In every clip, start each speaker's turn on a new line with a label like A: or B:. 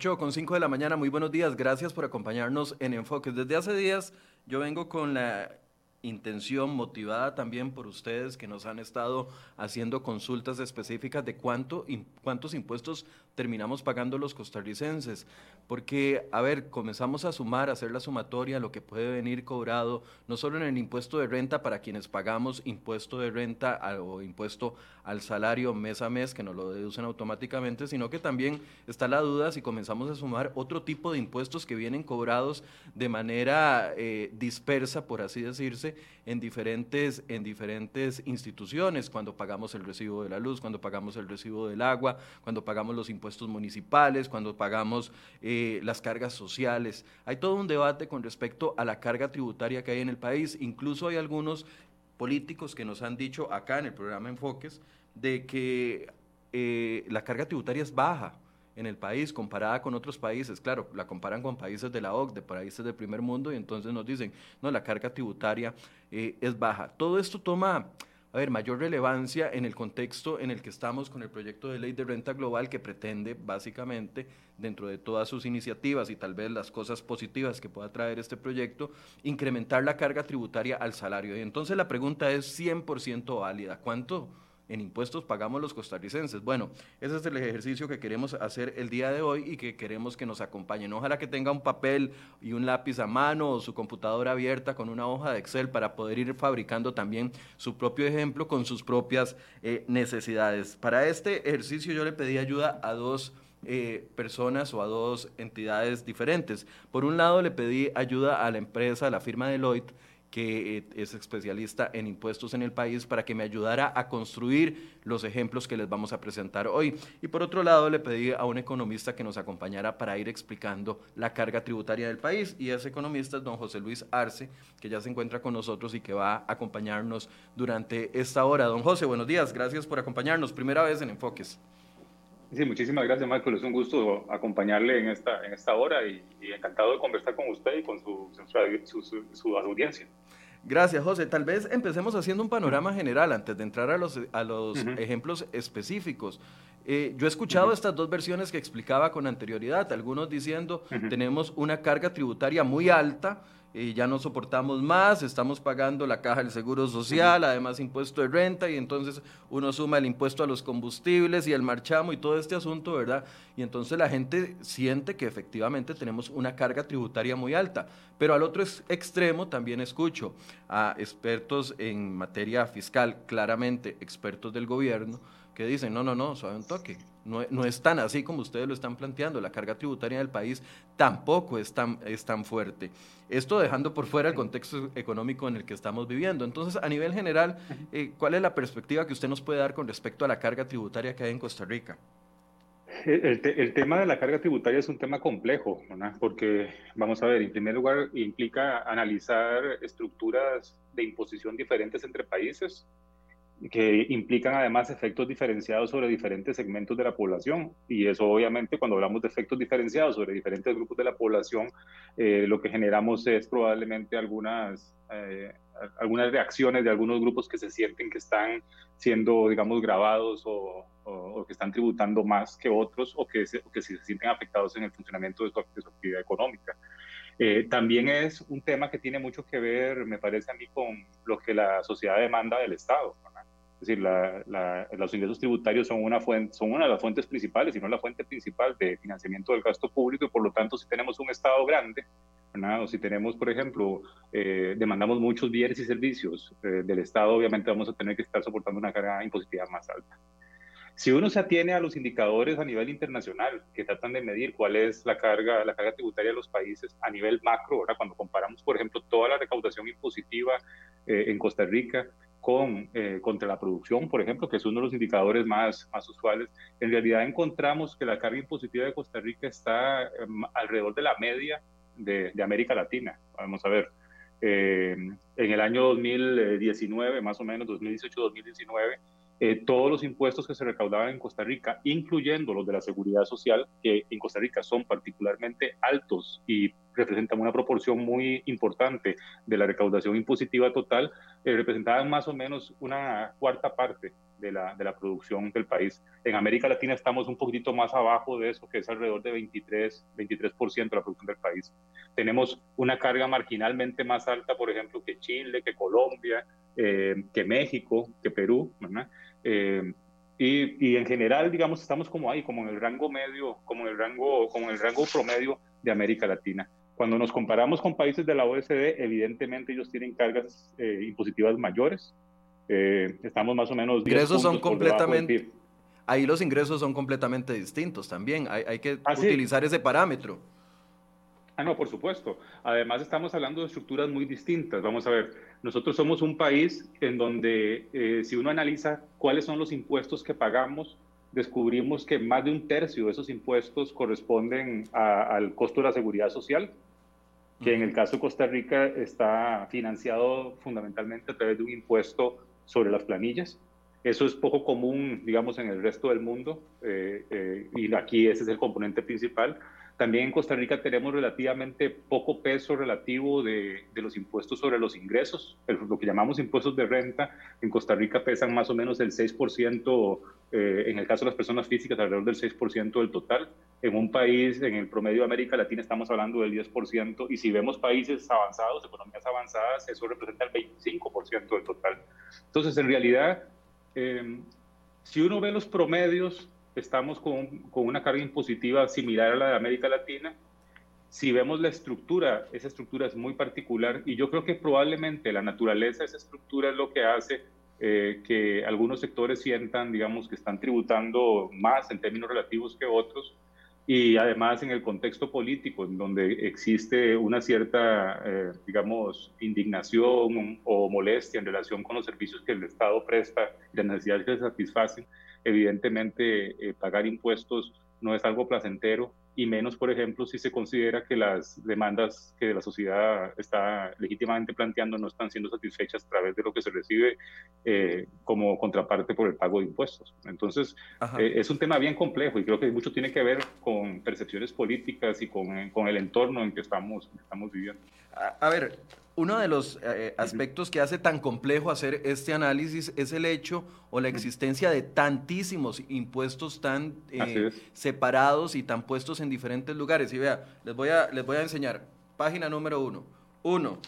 A: 8 con 5 de la mañana, muy buenos días, gracias por acompañarnos en Enfoques. Desde hace días yo vengo con la intención motivada también por ustedes que nos han estado haciendo consultas específicas de cuánto, cuántos impuestos terminamos pagando los costarricenses. Porque, a ver, comenzamos a sumar, a hacer la sumatoria, lo que puede venir cobrado, no solo en el impuesto de renta para quienes pagamos impuesto de renta o impuesto al salario mes a mes, que nos lo deducen automáticamente, sino que también está la duda si comenzamos a sumar otro tipo de impuestos que vienen cobrados de manera eh, dispersa, por así decirse, en diferentes, en diferentes instituciones, cuando pagamos el recibo de la luz, cuando pagamos el recibo del agua, cuando pagamos los impuestos municipales, cuando pagamos eh, las cargas sociales. Hay todo un debate con respecto a la carga tributaria que hay en el país. Incluso hay algunos políticos que nos han dicho acá en el programa Enfoques de que eh, la carga tributaria es baja en el país comparada con otros países. Claro, la comparan con países de la OCDE, países del primer mundo, y entonces nos dicen, no, la carga tributaria eh, es baja. Todo esto toma, a ver, mayor relevancia en el contexto en el que estamos con el proyecto de ley de renta global que pretende básicamente, dentro de todas sus iniciativas y tal vez las cosas positivas que pueda traer este proyecto, incrementar la carga tributaria al salario. Y entonces la pregunta es 100% válida. ¿Cuánto? En impuestos pagamos los costarricenses. Bueno, ese es el ejercicio que queremos hacer el día de hoy y que queremos que nos acompañen. Ojalá que tenga un papel y un lápiz a mano o su computadora abierta con una hoja de Excel para poder ir fabricando también su propio ejemplo con sus propias eh, necesidades. Para este ejercicio yo le pedí ayuda a dos eh, personas o a dos entidades diferentes. Por un lado le pedí ayuda a la empresa, a la firma Deloitte, que eh, es especialista en impuestos en el país, para que me ayudara a construir los ejemplos que les vamos a presentar hoy. Y por otro lado, le pedí a un economista que nos acompañara para ir explicando la carga tributaria del país. Y ese economista es don José Luis Arce, que ya se encuentra con nosotros y que va a acompañarnos durante esta hora. Don José, buenos días, gracias por acompañarnos. Primera vez en Enfoques.
B: Sí, muchísimas gracias, Michael. Es un gusto acompañarle en esta, en esta hora y, encantado de conversar con usted y con su, su, audiencia.
A: Gracias, José. Tal vez empecemos haciendo un panorama general antes de entrar a los, a los ejemplos específicos. Eh, yo he escuchado estas dos versiones que explicaba con anterioridad, algunos diciendo tenemos una carga tributaria muy alta, y ya no soportamos más, estamos pagando la caja del Seguro Social, además impuesto de renta, y entonces uno suma el impuesto a los combustibles y el marchamo y todo este asunto, ¿verdad? Y entonces la gente siente que efectivamente tenemos una carga tributaria muy alta. Pero al otro extremo también escucho a expertos en materia fiscal, claramente expertos del gobierno, que dicen, no, no, no, suave un toque. No, no, es tan así como ustedes lo están planteando. La carga tributaria del país tampoco es tan, es tan fuerte. Esto dejando por fuera el contexto económico en el que estamos viviendo. Entonces, a nivel general, eh, ¿cuál es la perspectiva que usted nos puede dar con respecto a la carga tributaria que hay en Costa Rica?
B: El, el, tema de la carga tributaria es un tema complejo, porque, vamos a ver, en primer lugar, implica analizar estructuras de imposición diferentes entre países, que implican además efectos diferenciados sobre diferentes segmentos de la población. Y eso obviamente cuando hablamos de efectos diferenciados sobre diferentes grupos de la población, eh, lo que generamos es probablemente algunas, eh, algunas reacciones de algunos grupos que se sienten que están siendo, digamos, grabados o, que están tributando más que otros o que, se, que se sienten afectados en el funcionamiento de su, actividad económica. Eh, también es un tema que tiene mucho que ver, me parece a mí, con lo que la sociedad demanda del Estado. Es decir, los ingresos tributarios son una, fuente, son una de las fuentes principales, y no la fuente principal de financiamiento del gasto público, y por lo tanto, si tenemos un Estado grande, o si tenemos, por ejemplo, eh, demandamos muchos bienes y servicios eh, del Estado, obviamente vamos a tener que estar soportando una carga impositiva más alta. Si uno se atiene a los indicadores a nivel internacional que tratan de medir cuál es la carga, la carga tributaria de los países a nivel macro, ahora cuando comparamos, por ejemplo, toda la recaudación impositiva eh, en Costa Rica con, eh, contra la producción, por ejemplo, que es uno de los indicadores más, más usuales, en realidad encontramos que la carga impositiva de Costa Rica está em, alrededor de la media de, de, América Latina. Vamos a ver, eh, en el año 2019, más o menos 2018-2019, eh, todos los impuestos que se recaudaban en Costa Rica, incluyendo los de la seguridad social, que en Costa Rica son particularmente altos y representan una proporción muy importante de la recaudación impositiva total, eh, representaban más o menos una cuarta parte de la, de la producción del país. En América Latina estamos un poquitito más abajo de eso, que es alrededor de 23, 23% de la producción del país. Tenemos una carga marginalmente más alta, por ejemplo, que Chile, que Colombia, eh, que México, que Perú, eh, y, en general, digamos, estamos como ahí, como en el rango medio, como el rango, como en el rango promedio de América Latina. Cuando nos comparamos con países de la OECD, evidentemente ellos tienen cargas eh, impositivas mayores. estamos más o menos...
A: Ingresos son completamente... Ahí los ingresos son completamente distintos también. Hay, hay que ah, utilizar ese parámetro.
B: Ah, no, por supuesto. Además estamos hablando de estructuras muy distintas. Vamos a ver, nosotros somos un país en donde eh, si uno analiza cuáles son los impuestos que pagamos, descubrimos que más de un tercio de esos impuestos corresponden al costo de la seguridad social, que en el caso de Costa Rica está financiado fundamentalmente a través de un impuesto sobre las planillas. Eso es poco común, digamos, en el resto del mundo eh, eh, y aquí ese es el componente principal. También en Costa Rica tenemos relativamente poco peso relativo de, los impuestos sobre los ingresos, lo que llamamos impuestos de renta. En Costa Rica pesan más o menos el 6%, eh, en el caso de las personas físicas, alrededor del 6% del total. En un país, en el promedio de América Latina, estamos hablando del 10%. Y si vemos países avanzados, economías avanzadas, eso representa el 25% del total. Entonces, en realidad, eh, si uno ve los promedios estamos con, con, una carga impositiva similar a la de América Latina. Si vemos la estructura, esa estructura es muy particular y yo creo que probablemente la naturaleza de esa estructura es lo que hace eh, que algunos sectores sientan, digamos, que están tributando más en términos relativos que otros y además en el contexto político, en donde existe una cierta, eh, digamos, indignación o molestia en relación con los servicios que el Estado presta y las necesidades que se satisfacen, evidentemente eh, pagar impuestos no es algo placentero y menos, por ejemplo, si se considera que las demandas que la sociedad está legítimamente planteando no están siendo satisfechas a través de lo que se recibe eh, como contraparte por el pago de impuestos. Entonces, eh, es un tema bien complejo y creo que mucho tiene que ver con percepciones políticas y con, con el entorno en que estamos, estamos viviendo.
A: a ver, uno de los eh, aspectos que hace tan complejo hacer este análisis es el hecho o la existencia de tantísimos impuestos tan eh, separados y tan puestos en diferentes lugares. Y vea, les voy a, les voy a enseñar. Página número uno. Uno,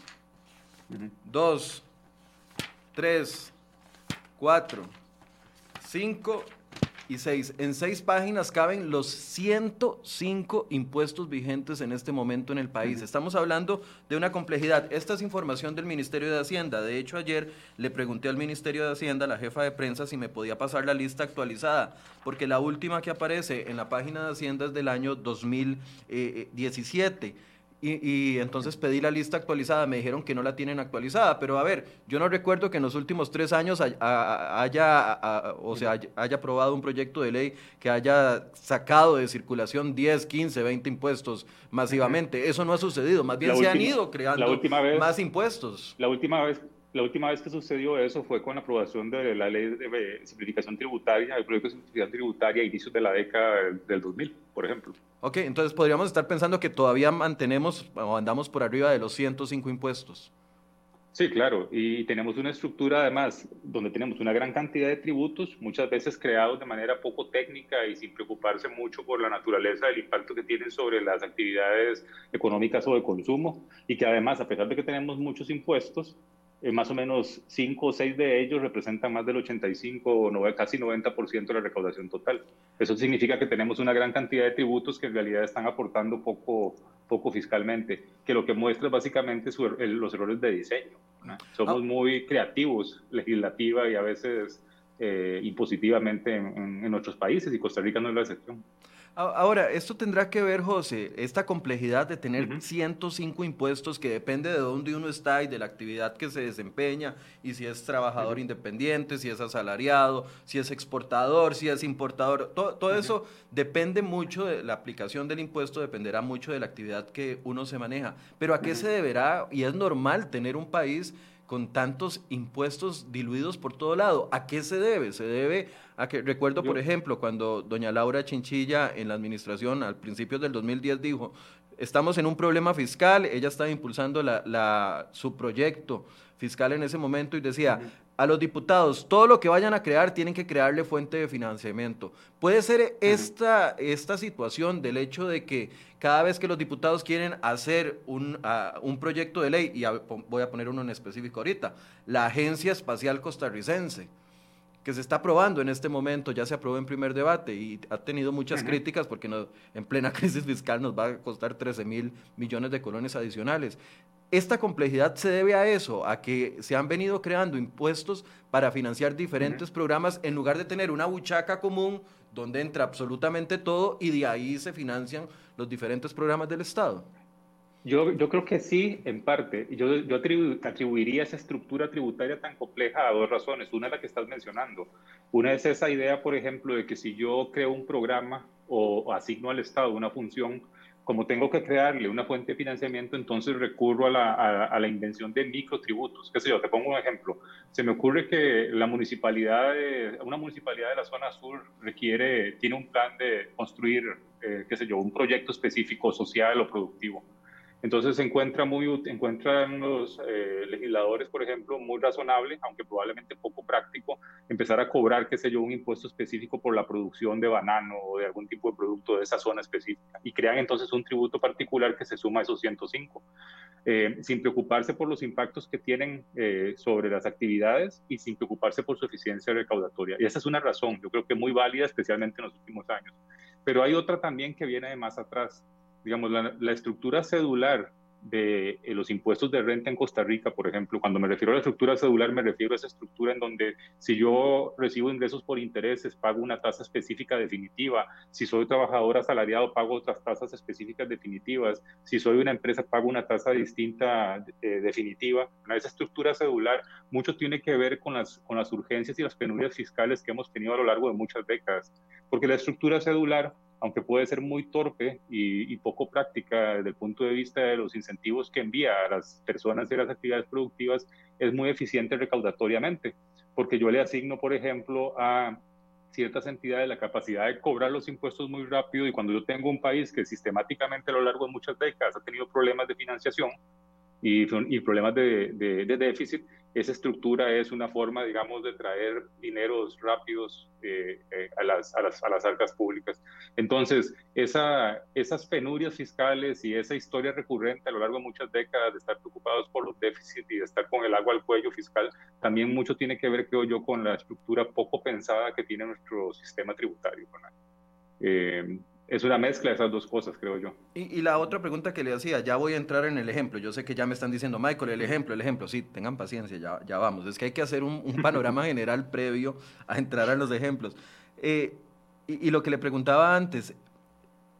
A: dos, tres, cuatro, cinco y En seis páginas caben los 105 impuestos vigentes en este momento en el país. Estamos hablando de una complejidad. Esta es información del Ministerio de Hacienda. De hecho, ayer le pregunté al Ministerio de Hacienda, la jefa de prensa, si me podía pasar la lista actualizada, porque la última que aparece en la página de Hacienda es del año 2017. Y, entonces pedí la lista actualizada, me dijeron que no la tienen actualizada, pero a ver, yo no recuerdo que en los últimos tres años haya, o sea, haya aprobado un proyecto de ley que haya sacado de circulación 10, 15, 20 impuestos masivamente. Eso no ha sucedido, más bien se han ido creando más impuestos.
B: La última vez la última vez que sucedió eso fue con la aprobación de la ley de simplificación tributaria, el proyecto de simplificación tributaria a inicios de la década del 2000, por ejemplo.
A: Ok, entonces podríamos estar pensando que todavía mantenemos o andamos por arriba de los 105 impuestos.
B: Sí, claro, y tenemos una estructura además donde tenemos una gran cantidad de tributos, muchas veces creados de manera poco técnica y sin preocuparse mucho por la naturaleza del impacto que tienen sobre las actividades económicas o de consumo, y que además, a pesar de que tenemos muchos impuestos, eh, más o menos 5 o 6 de ellos representan más del 85 o casi 90% de la recaudación total. Eso significa que tenemos una gran cantidad de tributos que en realidad están aportando poco, poco fiscalmente, que lo que muestra básicamente los errores de diseño. Somos ah. muy creativos legislativa y a veces eh, impositivamente en, en, otros países y Costa Rica no es la excepción.
A: Ahora, esto tendrá que ver, José, esta complejidad de tener 105 impuestos que depende de dónde uno está y de la actividad que se desempeña, y si es trabajador independiente, si es asalariado, si es exportador, si es importador, todo, eso depende mucho de la aplicación del impuesto, dependerá mucho de la actividad que uno se maneja. Pero ¿a qué se deberá? Y es normal tener un país con tantos impuestos diluidos por todo lado. ¿A qué se debe? Se debe a que, recuerdo, por ejemplo, cuando doña Laura Chinchilla en la administración al principio del 2010 dijo, estamos en un problema fiscal, ella estaba impulsando la, su proyecto fiscal en ese momento y decía, a los diputados, todo lo que vayan a crear tienen que crearle fuente de financiamiento. ¿Puede ser esta, esta situación del hecho de que cada vez que los diputados quieren hacer un, ah, un proyecto de ley, y voy a poner uno en específico ahorita, la Agencia Espacial Costarricense, que se está aprobando en este momento, ya se aprobó en primer debate y ha tenido muchas críticas porque en plena crisis fiscal nos va a costar 13 mil millones de colones adicionales. Esta complejidad se debe a eso, a que se han venido creando impuestos para financiar diferentes programas en lugar de tener una buchaca común donde entra absolutamente todo y de ahí se financian los diferentes programas del Estado.
B: Yo, yo creo que sí, en parte. Yo, yo atribuiría esa estructura tributaria tan compleja a dos razones. Una es la que estás mencionando. Una es esa idea, por ejemplo, de que si yo creo un programa o, asigno al Estado una función, como tengo que crearle una fuente de financiamiento, entonces recurro a la, a, la invención de microtributos. ¿Qué sé yo? Te pongo un ejemplo. Se me ocurre que la municipalidad, de, una municipalidad de la zona sur requiere, tiene un plan de construir, eh, qué sé yo, un proyecto específico social o productivo entonces se encuentra muy, encuentran los eh, legisladores, por ejemplo, muy razonable, aunque probablemente poco práctico, empezar a cobrar, qué sé yo, un impuesto específico por la producción de banano o de algún tipo de producto de esa zona específica. Y crean entonces un tributo particular que se suma a esos 105, eh, sin preocuparse por los impactos que tienen eh, sobre las actividades y sin preocuparse por su eficiencia recaudatoria. Y esa es una razón, yo creo que muy válida, especialmente en los últimos años. Pero hay otra también que viene de más atrás digamos, la, estructura cedular de eh, los impuestos de renta en Costa Rica, por ejemplo, cuando me refiero a la estructura cedular, me refiero a esa estructura en donde si yo recibo ingresos por intereses, pago una tasa específica definitiva, si soy trabajador asalariado, pago otras tasas específicas definitivas, si soy una empresa, pago una tasa distinta eh, definitiva. Esa estructura cedular mucho tiene que ver con las, con las urgencias y las penurias fiscales que hemos tenido a lo largo de muchas décadas, porque la estructura cedular aunque puede ser muy torpe y, poco práctica desde el punto de vista de los incentivos que envía a las personas y las actividades productivas, es muy eficiente recaudatoriamente, porque yo le asigno, por ejemplo, a ciertas entidades la capacidad de cobrar los impuestos muy rápido y cuando yo tengo un país que sistemáticamente a lo largo de muchas décadas ha tenido problemas de financiación y, problemas de déficit, esa estructura es una forma, digamos, de traer dineros rápidos eh, eh, a, las, arcas públicas. Entonces, esa, esas penurias fiscales y esa historia recurrente a lo largo de muchas décadas de estar preocupados por los déficits y de estar con el agua al cuello fiscal, también mucho tiene que ver, creo yo, con la estructura poco pensada que tiene nuestro sistema tributario. Es una mezcla de esas dos cosas, creo yo.
A: Y, la otra pregunta que le hacía, ya voy a entrar en el ejemplo. Yo sé que ya me están diciendo, Michael, el ejemplo, el ejemplo. Sí, tengan paciencia, ya, ya vamos. Es que hay que hacer un, panorama general previo a entrar a los ejemplos. Eh, y, lo que le preguntaba antes,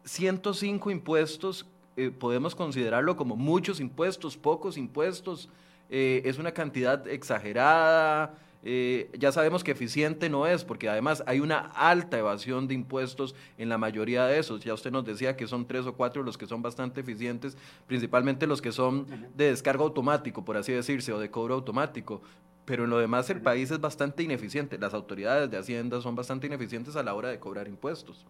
A: 105 impuestos, eh, podemos considerarlo como muchos impuestos, pocos impuestos, eh, es una cantidad exagerada. Eh, ya sabemos que eficiente no es, porque además hay una alta evasión de impuestos en la mayoría de esos. Ya usted nos decía que son tres o cuatro los que son bastante eficientes, principalmente los que son de descargo automático, por así decirse, o de cobro automático. Pero en lo demás el país es bastante ineficiente. Las autoridades de Hacienda son bastante ineficientes a la hora de cobrar impuestos.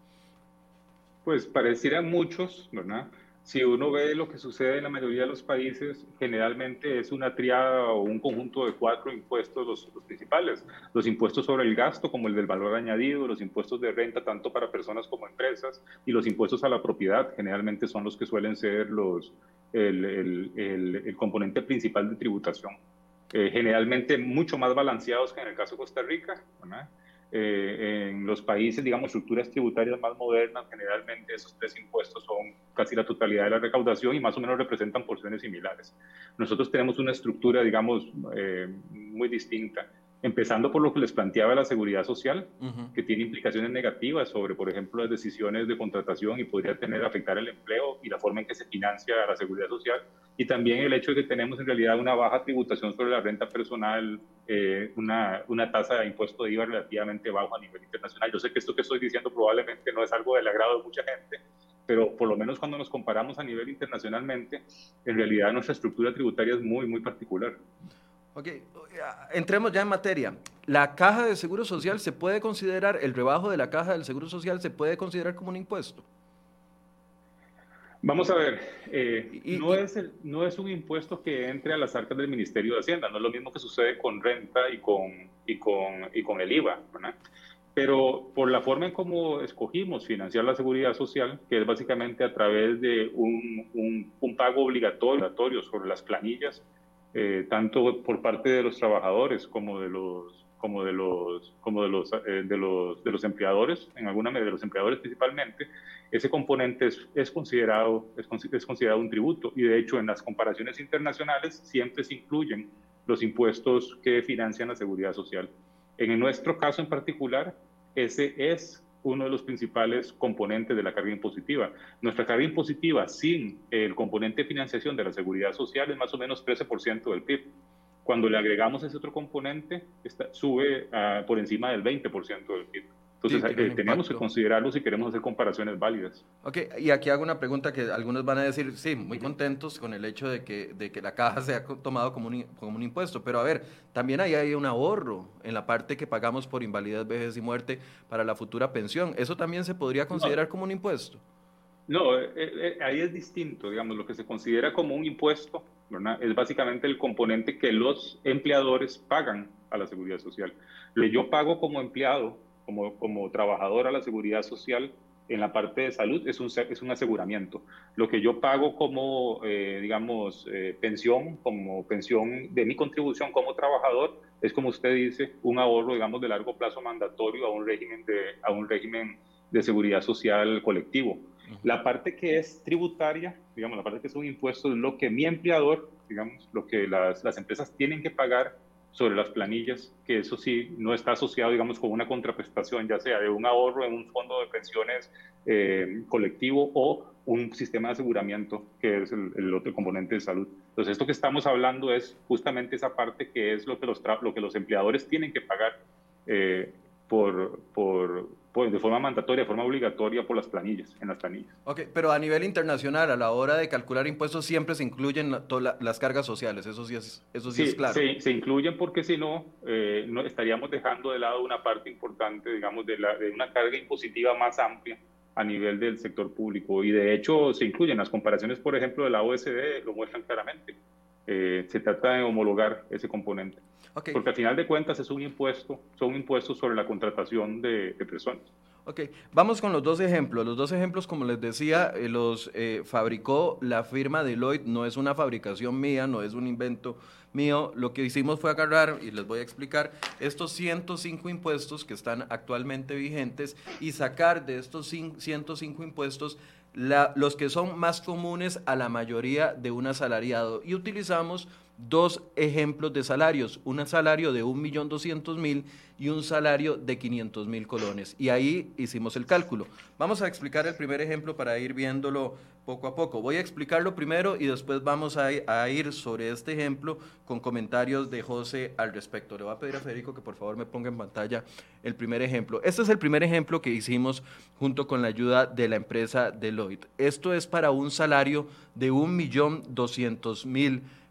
B: Pues parecieran muchos, ¿verdad? Si uno ve lo que sucede en la mayoría de los países, generalmente es una triada o un conjunto de cuatro impuestos los, principales. Los impuestos sobre el gasto, como el del valor añadido, los impuestos de renta, tanto para personas como empresas, y los impuestos a la propiedad, generalmente son los que suelen ser los, el, el, el, componente principal de tributación. Eh, generalmente mucho más balanceados que en el caso de Costa Rica. ¿verdad? Eh, en los países, digamos, estructuras tributarias más modernas, generalmente esos tres impuestos son casi la totalidad de la recaudación y más o menos representan porciones similares. Nosotros tenemos una estructura, digamos, eh, muy distinta empezando por lo que les planteaba la seguridad social, que tiene implicaciones negativas sobre, por ejemplo, las decisiones de contratación y podría tener afectar el empleo y la forma en que se financia la seguridad social, y también el hecho de que tenemos en realidad una baja tributación sobre la renta personal, eh, una, una tasa de impuesto de IVA relativamente bajo a nivel internacional. Yo sé que esto que estoy diciendo probablemente no es algo del agrado de mucha gente, pero por lo menos cuando nos comparamos a nivel internacionalmente, en realidad nuestra estructura tributaria es muy, muy particular.
A: Ok, entremos ya en materia. ¿La caja de seguro social se puede considerar, el rebajo de la caja del seguro social se puede considerar como un impuesto?
B: Vamos a ver, eh, no, es no es un impuesto que entre a las arcas del Ministerio de Hacienda, no es lo mismo que sucede con renta y con, y con, y con el IVA, ¿verdad? Pero por la forma en cómo escogimos financiar la seguridad social, que es básicamente a través de un, un, un pago obligatorio sobre las planillas, eh, tanto por parte de los trabajadores como de los como de los como de los, eh, de los de los empleadores en alguna medida de los empleadores principalmente ese componente es, es considerado es, es, considerado un tributo. Y de hecho en las comparaciones internacionales siempre se incluyen los impuestos que financian la seguridad social. En nuestro caso en particular ese es uno de los principales componentes de la carga impositiva. Nuestra carga impositiva sin el componente de financiación de la seguridad social es más o menos 13% del PIB. Cuando le agregamos ese otro componente, sube por encima del 20% del PIB. Entonces eh, tenemos que considerarlo si queremos hacer comparaciones válidas.
A: Ok, y aquí hago una pregunta que algunos van a decir, sí, muy contentos con el hecho de que, de que la caja sea tomado como un, como un impuesto, pero a ver, también ahí hay un ahorro en la parte que pagamos por invalidez, vejez y muerte para la futura pensión. ¿Eso también se podría considerar como un impuesto?
B: No, eh, eh, ahí es distinto, digamos, lo que se considera como un impuesto es básicamente el componente que los empleadores pagan a la seguridad social. Lo que yo pago como empleado, como, como trabajador a la seguridad social, en la parte de salud es un, es un aseguramiento. Lo que yo pago como, eh, digamos, eh, pensión, como pensión de mi contribución como trabajador, es como usted dice, un ahorro, digamos, de largo plazo mandatorio a un régimen de, a un régimen de seguridad social colectivo. La parte que es tributaria, digamos, la parte que es un impuesto es lo que mi empleador, digamos, lo que las, las empresas tienen que pagar sobre las planillas, que eso sí no está asociado, digamos, con una contraprestación, ya sea de un ahorro en un fondo de pensiones eh, colectivo o un sistema de aseguramiento, que es el, otro componente de salud. Entonces, esto que estamos hablando es justamente esa parte que es lo que los, lo que los empleadores tienen que pagar eh, por, por, pues, de forma mandatoria, de forma obligatoria por las planillas, en las planillas.
A: Ok, pero a nivel internacional, a la hora de calcular impuestos, siempre se incluyen las cargas sociales, eso sí es, eso sí, es claro.
B: Se, se incluyen porque si no, eh, no, estaríamos dejando de lado una parte importante, digamos, de, la, de una carga impositiva más amplia a nivel del sector público. Y de hecho se incluyen las comparaciones, por ejemplo, de la OSD, lo muestran claramente. Eh, se trata de homologar ese componente. Porque al final de cuentas es un impuesto, son impuestos sobre la contratación de, personas.
A: Ok, vamos con los dos ejemplos. Los dos ejemplos, como les decía, eh, los eh, fabricó la firma Deloitte, no es una fabricación mía, no es un invento mío. Lo que hicimos fue agarrar, y les voy a explicar, estos 105 impuestos que están actualmente vigentes y sacar de estos 105 impuestos los que son más comunes a la mayoría de un asalariado. Y utilizamos dos ejemplos de salarios, un salario de 1.200.000 y un salario de 500.000 colones. Y ahí hicimos el cálculo. Vamos a explicar el primer ejemplo para ir viéndolo poco a poco. Voy a explicarlo primero y después vamos a, ir sobre este ejemplo con comentarios de José al respecto. Le voy a pedir a Federico que por favor me ponga en pantalla el primer ejemplo. Este es el primer ejemplo que hicimos junto con la ayuda de la empresa Deloitte. Esto es para un salario de 1.200.000 colones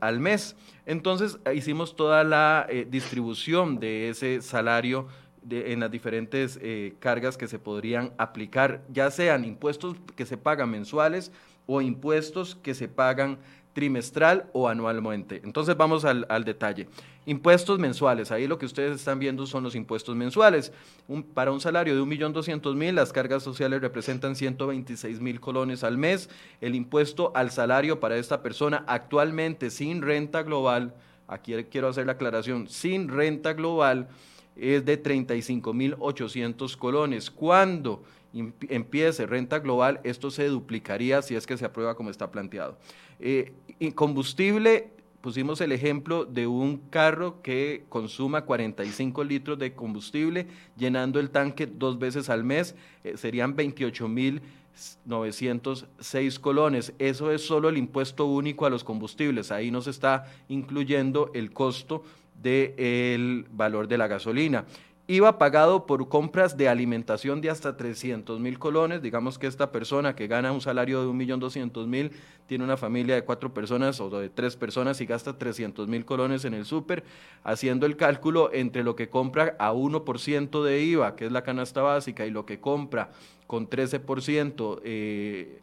A: al mes. Entonces hicimos toda la eh, distribución de ese salario en las diferentes eh, cargas que se podrían aplicar, ya sean impuestos que se pagan mensuales o impuestos que se pagan trimestral o anualmente. Entonces vamos al, detalle. Impuestos mensuales, ahí lo que ustedes están viendo son los impuestos mensuales. para un salario de 1.200.000, las cargas sociales representan 126.000 colones al mes. El impuesto al salario para esta persona actualmente sin renta global, aquí quiero hacer la aclaración, sin renta global es de 35.800 colones. Cuando empiece renta global, esto se duplicaría si es que se aprueba como está planteado. Eh, y combustible, pusimos el ejemplo de un carro que consuma 45 litros de combustible, llenando el tanque dos veces al mes, eh, serían 28.906 colones. Eso es solo el impuesto único a los combustibles. Ahí no se está incluyendo el costo del valor de la gasolina iba pagado por compras de alimentación de hasta 300 mil colones. Digamos que esta persona que gana un salario de 1.200.000 tiene una familia de cuatro personas o de tres personas y gasta 300 mil colones en el súper, haciendo el cálculo entre lo que compra a 1% de IVA, que es la canasta básica, y lo que compra con 13% eh,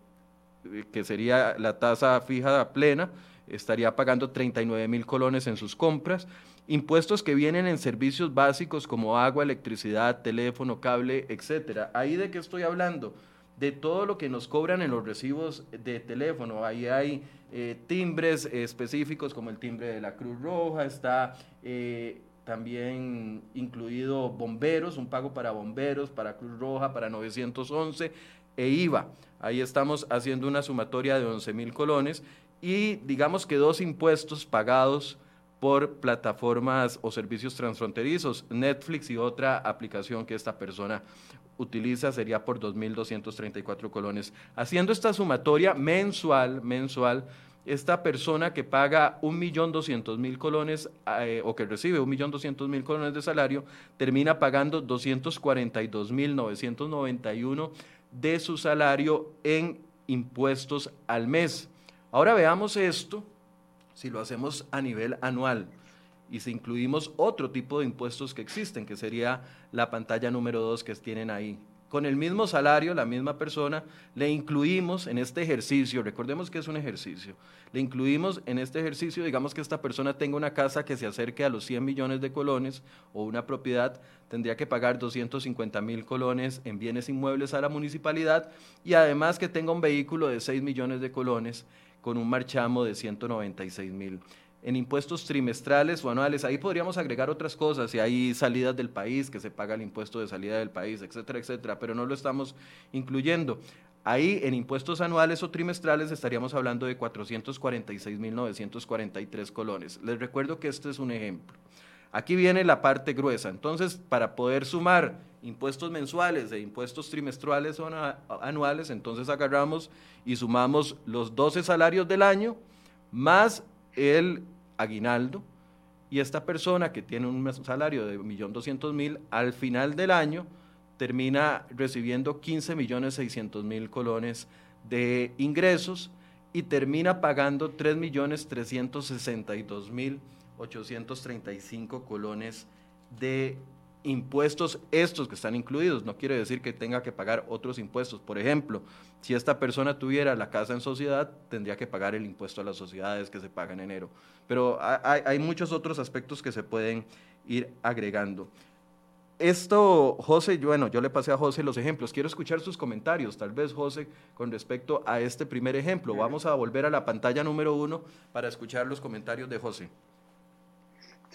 A: que sería la tasa fija plena, estaría pagando 39 mil colones en sus compras. Impuestos que vienen en servicios básicos como agua, electricidad, teléfono, cable, etcétera. ¿Ahí de qué estoy hablando? De todo lo que nos cobran en los recibos de teléfono. Ahí hay eh, timbres específicos como el timbre de la Cruz Roja, está eh, también incluido bomberos, un pago para bomberos, para Cruz Roja, para 911 e IVA. Ahí estamos haciendo una sumatoria de 11 mil colones y digamos que dos impuestos pagados por plataformas o servicios transfronterizos, Netflix y otra aplicación que esta persona utiliza sería por 2.234 colones. Haciendo esta sumatoria mensual, mensual, esta persona que paga 1.200.000 colones eh, o que recibe 1.200.000 colones de salario, termina pagando 242.991 de su salario en impuestos al mes. Ahora veamos esto si lo hacemos a nivel anual y si incluimos otro tipo de impuestos que existen, que sería la pantalla número 2 que tienen ahí. Con el mismo salario, la misma persona, le incluimos en este ejercicio, recordemos que es un ejercicio, le incluimos en este ejercicio, digamos que esta persona tenga una casa que se acerque a los 100 millones de colones o una propiedad, tendría que pagar 250 mil colones en bienes inmuebles a la municipalidad y además que tenga un vehículo de 6 millones de colones con un marchamo de 196 mil en impuestos trimestrales o anuales. Ahí podríamos agregar otras cosas, si hay salidas del país, que se paga el impuesto de salida del país, etcétera, etcétera, pero no lo estamos incluyendo. Ahí en impuestos anuales o trimestrales estaríamos hablando de 446.943 colones. Les recuerdo que este es un ejemplo. Aquí viene la parte gruesa. Entonces, para poder sumar impuestos mensuales e impuestos trimestrales o anuales, entonces agarramos y sumamos los 12 salarios del año más el aguinaldo y esta persona que tiene un salario de 1.200.000 al final del año termina recibiendo 15.600.000 colones de ingresos y termina pagando 3.362.835 colones de impuestos estos que están incluidos. No quiere decir que tenga que pagar otros impuestos. Por ejemplo, si esta persona tuviera la casa en sociedad, tendría que pagar el impuesto a las sociedades que se paga en enero. Pero hay, muchos otros aspectos que se pueden ir agregando. Esto, José, bueno, yo le pasé a José los ejemplos. Quiero escuchar sus comentarios, tal vez, José, con respecto a este primer ejemplo. Vamos a volver a la pantalla número uno para escuchar los comentarios de José.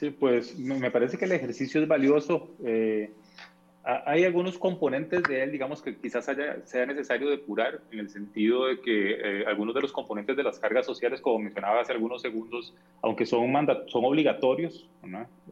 B: Sí, pues me parece que el ejercicio es valioso. Eh, hay algunos componentes de él, digamos, que quizás sea necesario depurar, en el sentido de que eh, algunos de los componentes de las cargas sociales, como mencionaba hace algunos segundos, aunque son, son obligatorios,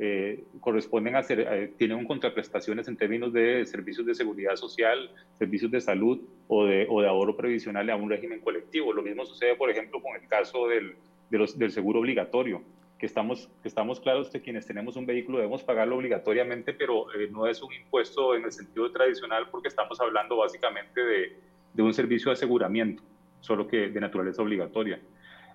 B: eh, corresponden a ser, tienen contraprestaciones en términos de servicios de seguridad social, servicios de salud o de, ahorro previsional a un régimen colectivo. Lo mismo sucede, por ejemplo, con el caso del seguro obligatorio que estamos, que estamos claros que quienes tenemos un vehículo debemos pagarlo obligatoriamente, pero eh, no es un impuesto en el sentido tradicional porque estamos hablando básicamente de, de un servicio de aseguramiento, solo que de naturaleza obligatoria.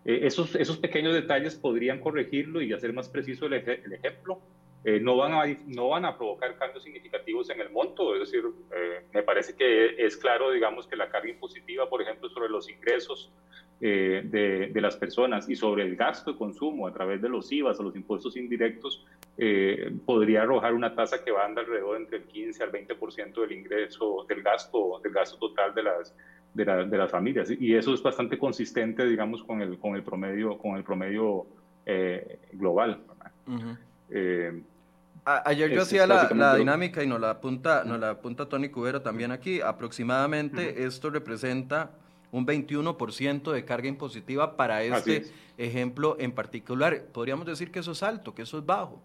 B: Eh, esos, esos pequeños detalles podrían corregirlo y hacer más preciso el, el ejemplo. Eh, no, van a, no van a provocar cambios significativos en el monto, es decir, me parece que es claro, digamos, que la carga impositiva, por ejemplo, sobre los ingresos eh, de, las personas y sobre el gasto de consumo a través de los IVAs o los impuestos indirectos, eh, podría arrojar una tasa que va a andar alrededor entre el 15 al 20% del ingreso, del gasto, del gasto total de las, de, las familias. Y eso es bastante consistente, digamos, con el, con el promedio, con el promedio eh,
A: Ayer yo hacía la, dinámica y nos la apunta, nos la apunta Tony Cubero también aquí. Aproximadamente esto representa un 21% de carga impositiva para este ejemplo en particular. Podríamos decir que eso es alto, que eso es bajo.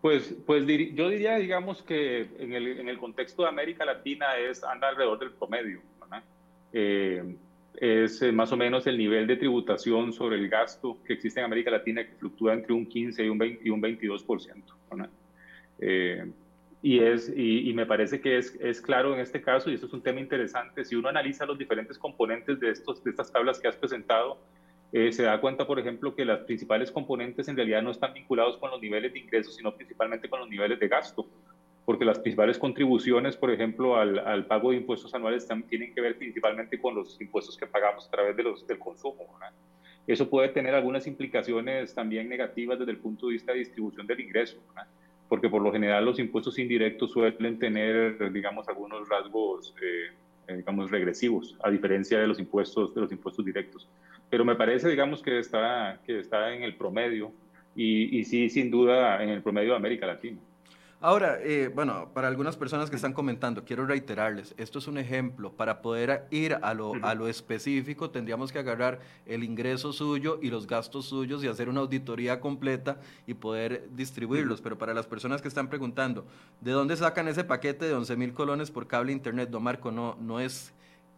B: Pues, pues yo diría, digamos, que en el, en el, contexto de América Latina es anda alrededor del promedio. Eh, es eh, más o menos el nivel de tributación sobre el gasto que existe en América Latina que fluctúa entre un 15 y un, 20, y un 22%. Eh, y, es, y, me parece que es, es, claro en este caso, y esto es un tema interesante, si uno analiza los diferentes componentes de, estos, de estas tablas que has presentado, eh, se da cuenta, por ejemplo, que las principales componentes en realidad no están vinculados con los niveles de ingresos, sino principalmente con los niveles de gasto. Porque las principales contribuciones, por ejemplo, al, pago de impuestos anuales tienen que ver principalmente con los impuestos que pagamos a través de los, del consumo. Eso puede tener algunas implicaciones también negativas desde el punto de vista de distribución del ingreso, porque por lo general los impuestos indirectos suelen tener, digamos, algunos rasgos, eh, digamos, regresivos, a diferencia de los impuestos, de los impuestos directos. Pero me parece, digamos, que está, que está en el promedio y, y sí, sin duda, en el promedio de América Latina.
A: Ahora, eh, bueno, para algunas personas que están comentando, quiero reiterarles, esto es un ejemplo. Para poder ir a lo, a lo específico, tendríamos que agarrar el ingreso suyo y los gastos suyos y hacer una auditoría completa y poder distribuirlos. Pero para las personas que están preguntando, ¿de dónde sacan ese paquete de 11 mil colones por cable internet? Don Marco, no, no, es,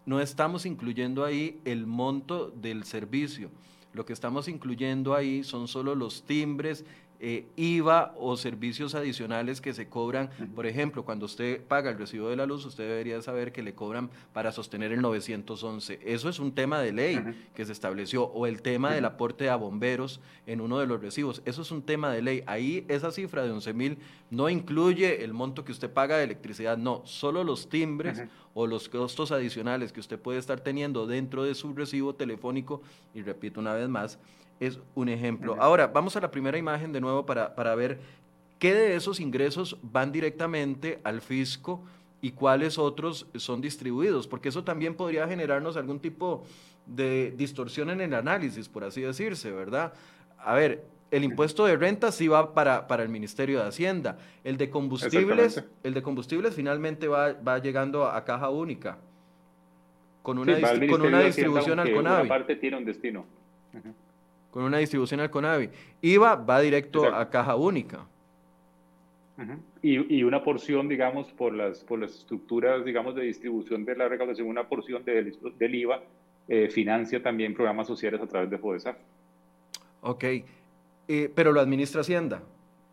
A: no estamos incluyendo ahí el monto del servicio. Lo que estamos incluyendo ahí son solo los timbres eh, IVA o servicios adicionales que se cobran. Por ejemplo, cuando usted paga el recibo de la luz, usted debería saber que le cobran para sostener el 911. Eso es un tema de ley que se estableció. O el tema del aporte a bomberos en uno de los recibos. Eso es un tema de ley. Ahí esa cifra de 11 mil no incluye el monto que usted paga de electricidad, no, solo los timbres o los costos adicionales que usted puede estar teniendo dentro de su recibo telefónico. Y repito una vez más, es un ejemplo. Ahora, vamos a la primera imagen de nuevo para, para ver qué de esos ingresos van directamente al fisco y cuáles otros son distribuidos, porque eso también podría generarnos algún tipo de distorsión en el análisis, por así decirse, ¿verdad? A ver, el impuesto de renta sí va para, para el Ministerio de Hacienda, el de combustibles, el de combustibles finalmente va, va llegando a, caja única, con una, con una distribución al CONAVI.
B: Una parte tiene un destino
A: con una distribución al CONAVI. IVA va directo a caja única.
B: y, una porción, digamos, por las, por las estructuras, digamos, de distribución de la recaudación, una porción del, del IVA eh, financia también programas sociales a través de FODESA.
A: Ok, eh, pero lo administra Hacienda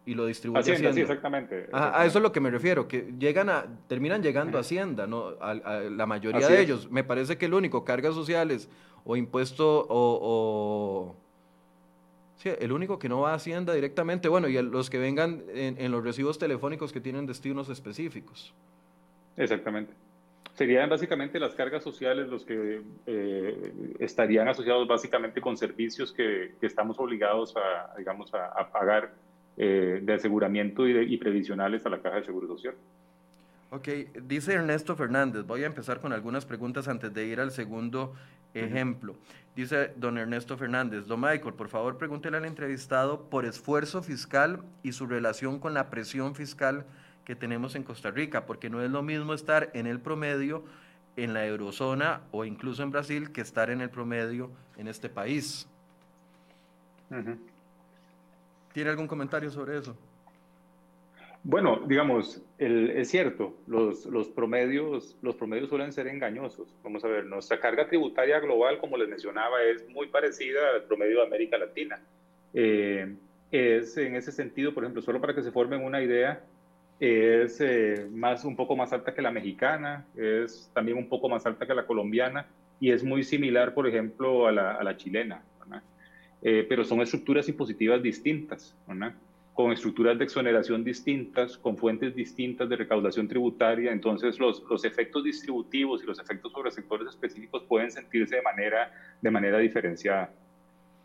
A: y lo distribuye
B: Hacienda. Sí, exactamente,
A: a eso es lo que me refiero, que llegan a, terminan llegando a Hacienda, ¿no? A, la mayoría de ellos. Me parece que el único, cargas sociales o impuesto o Sí, el único que no va a Hacienda directamente, bueno, y los que vengan en, los recibos telefónicos que tienen destinos específicos.
B: Exactamente. Serían básicamente las cargas sociales los que eh, estarían asociados básicamente con servicios que, estamos obligados a, digamos, a, pagar eh, de aseguramiento y, y previsionales a la Caja de Seguro Social.
A: Ok, dice Ernesto Fernández, voy a empezar con algunas preguntas antes de ir al segundo ejemplo. Dice don Ernesto Fernández, don Michael, por favor pregúntele al entrevistado por esfuerzo fiscal y su relación con la presión fiscal que tenemos en Costa Rica, porque no es lo mismo estar en el promedio en la eurozona o incluso en Brasil que estar en el promedio en este país. ¿Tiene algún comentario sobre eso?
B: Bueno, digamos, es cierto, los, los, promedios, los promedios suelen ser engañosos. Vamos a ver, nuestra carga tributaria global, como les mencionaba, es muy parecida al promedio de América Latina. Eh, es en ese sentido, por ejemplo, solo para que se formen una idea, es eh, más, un poco más alta que la mexicana, es también un poco más alta que la colombiana y es muy similar, por ejemplo, a la, a la chilena. Eh, pero son estructuras impositivas distintas. ¿verdad? Con estructuras de exoneración distintas, con fuentes distintas de recaudación tributaria, entonces los, los efectos distributivos y los efectos sobre sectores específicos pueden sentirse de manera, de manera diferenciada.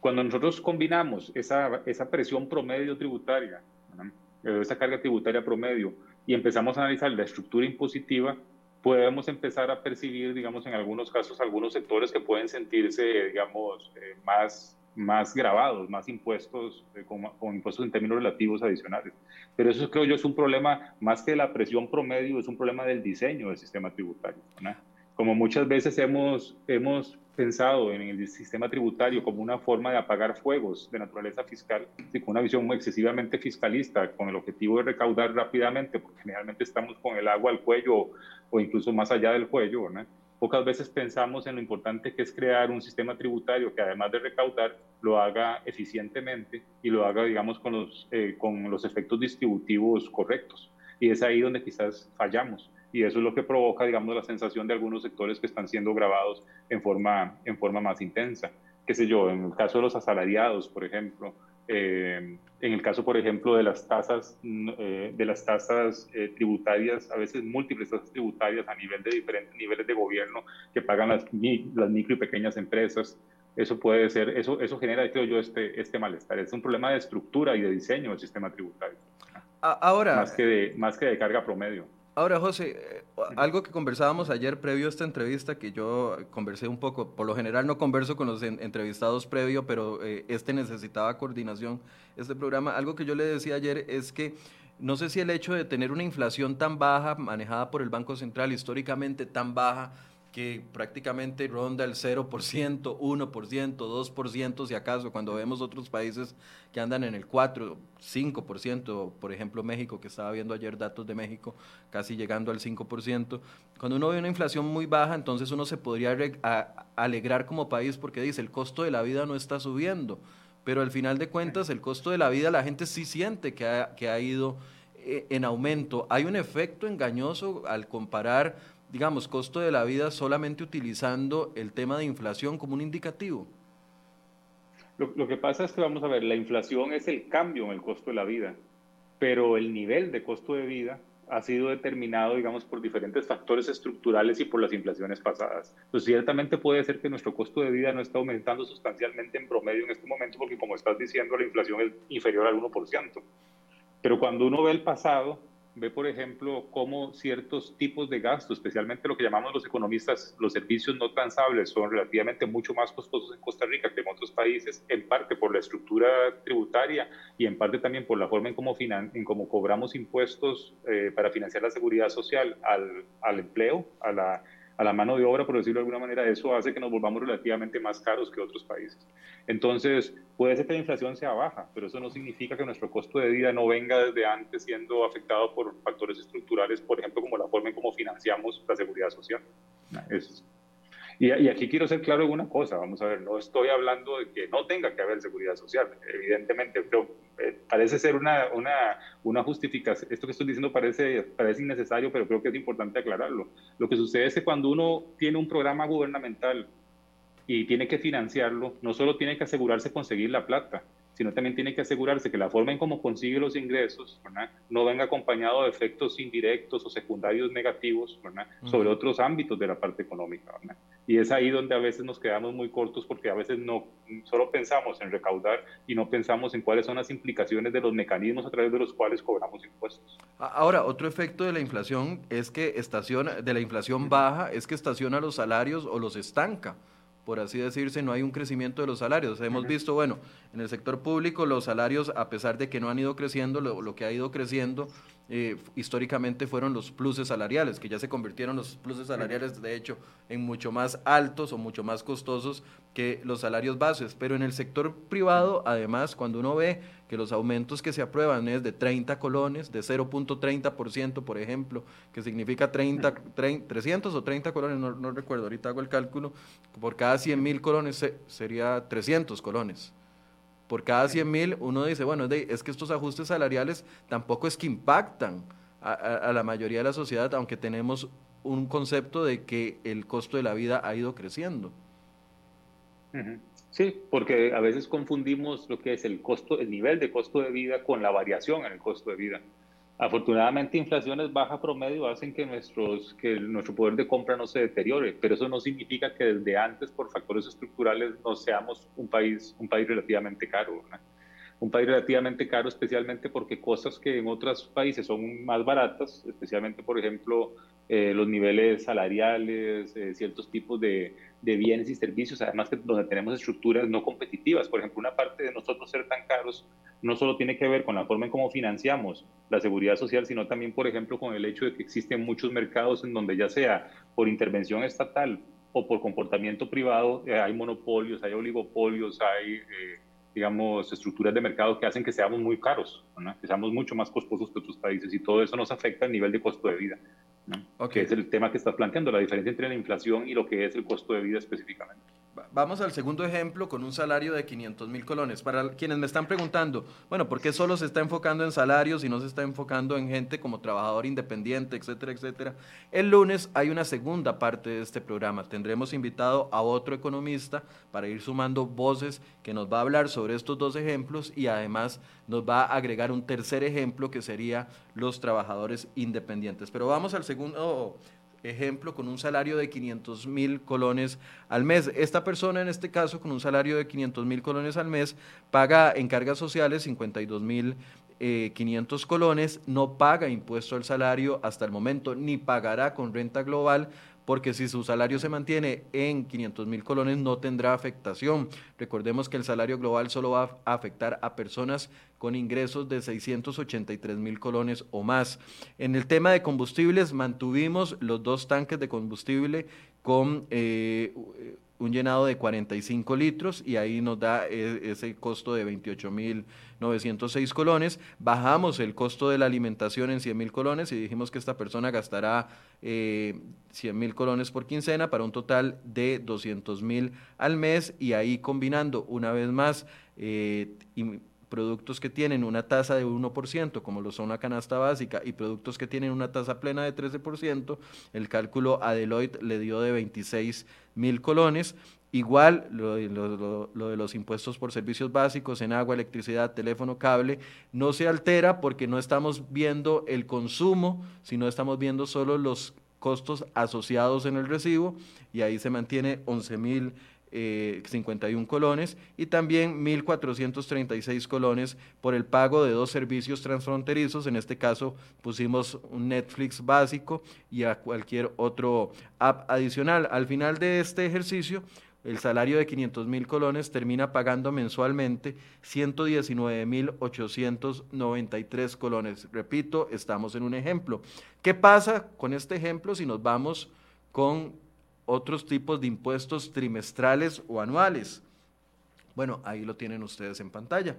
B: Cuando nosotros combinamos esa, esa presión promedio tributaria, esa carga tributaria promedio, y empezamos a analizar la estructura impositiva, podemos empezar a percibir, digamos, en algunos casos, algunos sectores que pueden sentirse, digamos, eh, más, más grabados, más impuestos, eh, con, impuestos en términos relativos adicionales. Pero eso creo yo es un problema, más que la presión promedio, es un problema del diseño del sistema tributario. Como muchas veces hemos, hemos pensado en el sistema tributario como una forma de apagar fuegos de naturaleza fiscal, con una visión muy excesivamente fiscalista, con el objetivo de recaudar rápidamente, porque generalmente estamos con el agua al cuello o incluso más allá del cuello, ¿no? Pocas veces pensamos en lo importante que es crear un sistema tributario que además de recaudar, lo haga eficientemente y lo haga, digamos, con los, eh, con los efectos distributivos correctos. Y es ahí donde quizás fallamos. Y eso es lo que provoca, digamos, la sensación de algunos sectores que están siendo grabados en forma, en forma más intensa. Qué sé yo, en el caso de los asalariados, por ejemplo, Eh, en el caso, por ejemplo, de las tasas, mm, eh, de las tasas eh, tributarias, a veces múltiples tasas tributarias a nivel de diferentes niveles de gobierno que pagan las, las micro y pequeñas empresas, eso puede ser, eso, eso genera, creo yo, este, este malestar. Es un problema de estructura y de diseño del sistema tributario.
A: Ahora,
B: más que de, más que de carga promedio.
A: Ahora, José, eh, algo que conversábamos ayer previo a esta entrevista, que yo conversé un poco, por lo general no converso con los entrevistados previo, pero eh, este necesitaba coordinación, este programa. Algo que yo le decía ayer es que no sé si el hecho de tener una inflación tan baja, manejada por el Banco Central, históricamente tan baja, que prácticamente ronda el 0%, 1%, 2%, si acaso, cuando vemos otros países que andan en el 4, 5%, por ejemplo México, que estaba viendo ayer datos de México, casi llegando al 5%. Cuando uno ve una inflación muy baja, entonces uno se podría alegrar como país porque dice, el costo de la vida no está subiendo, pero al final de cuentas el costo de la vida la gente sí siente que ha, ido eh, en aumento. Hay un efecto engañoso al comparar digamos, costo de la vida solamente utilizando el tema de inflación como un indicativo?
B: Lo, que pasa es que vamos a ver, la inflación es el cambio en el costo de la vida, pero el nivel de costo de vida ha sido determinado, digamos, por diferentes factores estructurales y por las inflaciones pasadas. Entonces, ciertamente puede ser que nuestro costo de vida no está aumentando sustancialmente en promedio en este momento, porque como estás diciendo, la inflación es inferior al 1%. Pero cuando uno ve el pasado, ve, por ejemplo, cómo ciertos tipos de gastos, especialmente lo que llamamos los economistas los servicios no transables, son relativamente mucho más costosos en Costa Rica que en otros países, en parte por la estructura tributaria y en parte también por la forma en cómo, en cómo cobramos impuestos eh, para financiar la seguridad social al, al empleo, a la a la mano de obra, por decirlo de alguna manera, eso hace que nos volvamos relativamente más caros que otros países. Entonces, puede ser que la inflación sea baja, pero eso no significa que nuestro costo de vida no venga desde antes siendo afectado por factores estructurales, por ejemplo, como la forma en cómo financiamos la seguridad social. Es, y, aquí quiero ser claro en una cosa, vamos a ver, no estoy hablando de que no tenga que haber seguridad social, evidentemente, pero eh, parece ser una, una, una, justificación, esto que estoy diciendo parece, parece innecesario, pero creo que es importante aclararlo. Lo que sucede es que cuando uno tiene un programa gubernamental y tiene que financiarlo, no solo tiene que asegurarse conseguir la plata, sino también tiene que asegurarse que la forma en cómo consigue los ingresos no venga acompañado de efectos indirectos o secundarios negativos sobre otros ámbitos de la parte económica. Y es ahí donde a veces nos quedamos muy cortos porque a veces no solo pensamos en recaudar y no pensamos en cuáles son las implicaciones de los mecanismos a través de los cuales cobramos impuestos.
A: Ahora, otro efecto de la inflación es que estaciona, de la inflación baja es que estaciona los salarios o los estanca por así decirse, no hay un crecimiento de los salarios. Hemos visto, bueno, en el sector público los salarios, a pesar de que no han ido creciendo, lo, que ha ido creciendo eh, históricamente fueron los pluses salariales, que ya se convirtieron los pluses salariales, de hecho, en mucho más altos o mucho más costosos que los salarios bases. Pero en el sector privado, además, cuando uno ve que los aumentos que se aprueban es de 30 colones, de 0.30%, por ejemplo, que significa 30, 300 o 30 colones, no, recuerdo, ahorita hago el cálculo, por cada 100 mil colones sería 300 colones. Por cada 100 mil uno dice, bueno, es que estos ajustes salariales tampoco es que impactan a, la mayoría de la sociedad, aunque tenemos un concepto de que el costo de la vida ha ido creciendo.
B: Sí, porque a veces confundimos lo que es el costo, el nivel de costo de vida con la variación en el costo de vida. Afortunadamente, inflaciones baja promedio hacen que, nuestros, que nuestro poder de compra no se deteriore, pero eso no significa que desde antes, por factores estructurales, no seamos un país, un país relativamente caro. Un país relativamente caro, especialmente porque cosas que en otros países son más baratas, especialmente, por ejemplo, eh, los niveles salariales, eh, ciertos tipos de, de, bienes y servicios, además que donde tenemos estructuras no competitivas. Por ejemplo, una parte de nosotros ser tan caros no solo tiene que ver con la forma en cómo financiamos la seguridad social, sino también, por ejemplo, con el hecho de que existen muchos mercados en donde ya sea por intervención estatal o por comportamiento privado, eh, hay monopolios, hay oligopolios, hay digamos, estructuras de mercado que hacen que seamos muy caros, que seamos mucho más costosos que otros países y todo eso nos afecta al nivel de costo de vida. ¿no? que es el tema que estás planteando, la diferencia entre la inflación y lo que es el costo de vida específicamente.
A: Vamos al segundo ejemplo con un salario de 500 mil colones. Para quienes me están preguntando, bueno, ¿por qué solo se está enfocando en salarios y no se está enfocando en gente como trabajador independiente, etcétera, etcétera? El lunes hay una segunda parte de este programa. Tendremos invitado a otro economista para ir sumando voces que nos va a hablar sobre estos dos ejemplos y además nos va a agregar un tercer ejemplo que sería los trabajadores independientes. Pero vamos al segundo ejemplo, con un salario de 500 mil colones al mes. Esta persona, en este caso, con un salario de 500 mil colones al mes, paga en cargas sociales 52 mil 500 eh, colones, no paga impuesto al salario hasta el momento, ni pagará con renta global porque si su salario se mantiene en 500 mil colones no tendrá afectación. Recordemos que el salario global solo va a afectar a personas con ingresos de 683 mil colones o más. En el tema de combustibles, mantuvimos los dos tanques de combustible con eh, un llenado de 45 litros y ahí nos da e, ese costo de 28.906 colones. Bajamos el costo de la alimentación en 100 mil colones y dijimos que esta persona gastará eh, 100 mil colones por quincena para un total de 200 mil al mes y ahí combinando una vez más eh, productos que tienen una tasa de 1%, como lo son la canasta básica, y productos que tienen una tasa plena de 13%, el cálculo a Deloitte le dio de 26 mil colones. Igual lo, lo, de los impuestos por servicios básicos en agua, electricidad, teléfono, cable, no se altera porque no estamos viendo el consumo, sino estamos viendo solo los costos asociados en el recibo y ahí se mantiene 11 mil 51 eh, colones y también 1.436 colones por el pago de dos servicios transfronterizos. En este caso pusimos un Netflix básico y a cualquier otro app adicional. Al final de este ejercicio, el salario de 500 mil colones termina pagando mensualmente 119 mil 893 colones. Repito, estamos en un ejemplo. ¿Qué pasa con este ejemplo si nos vamos con otros tipos de impuestos trimestrales o anuales. Bueno, ahí lo tienen ustedes en pantalla.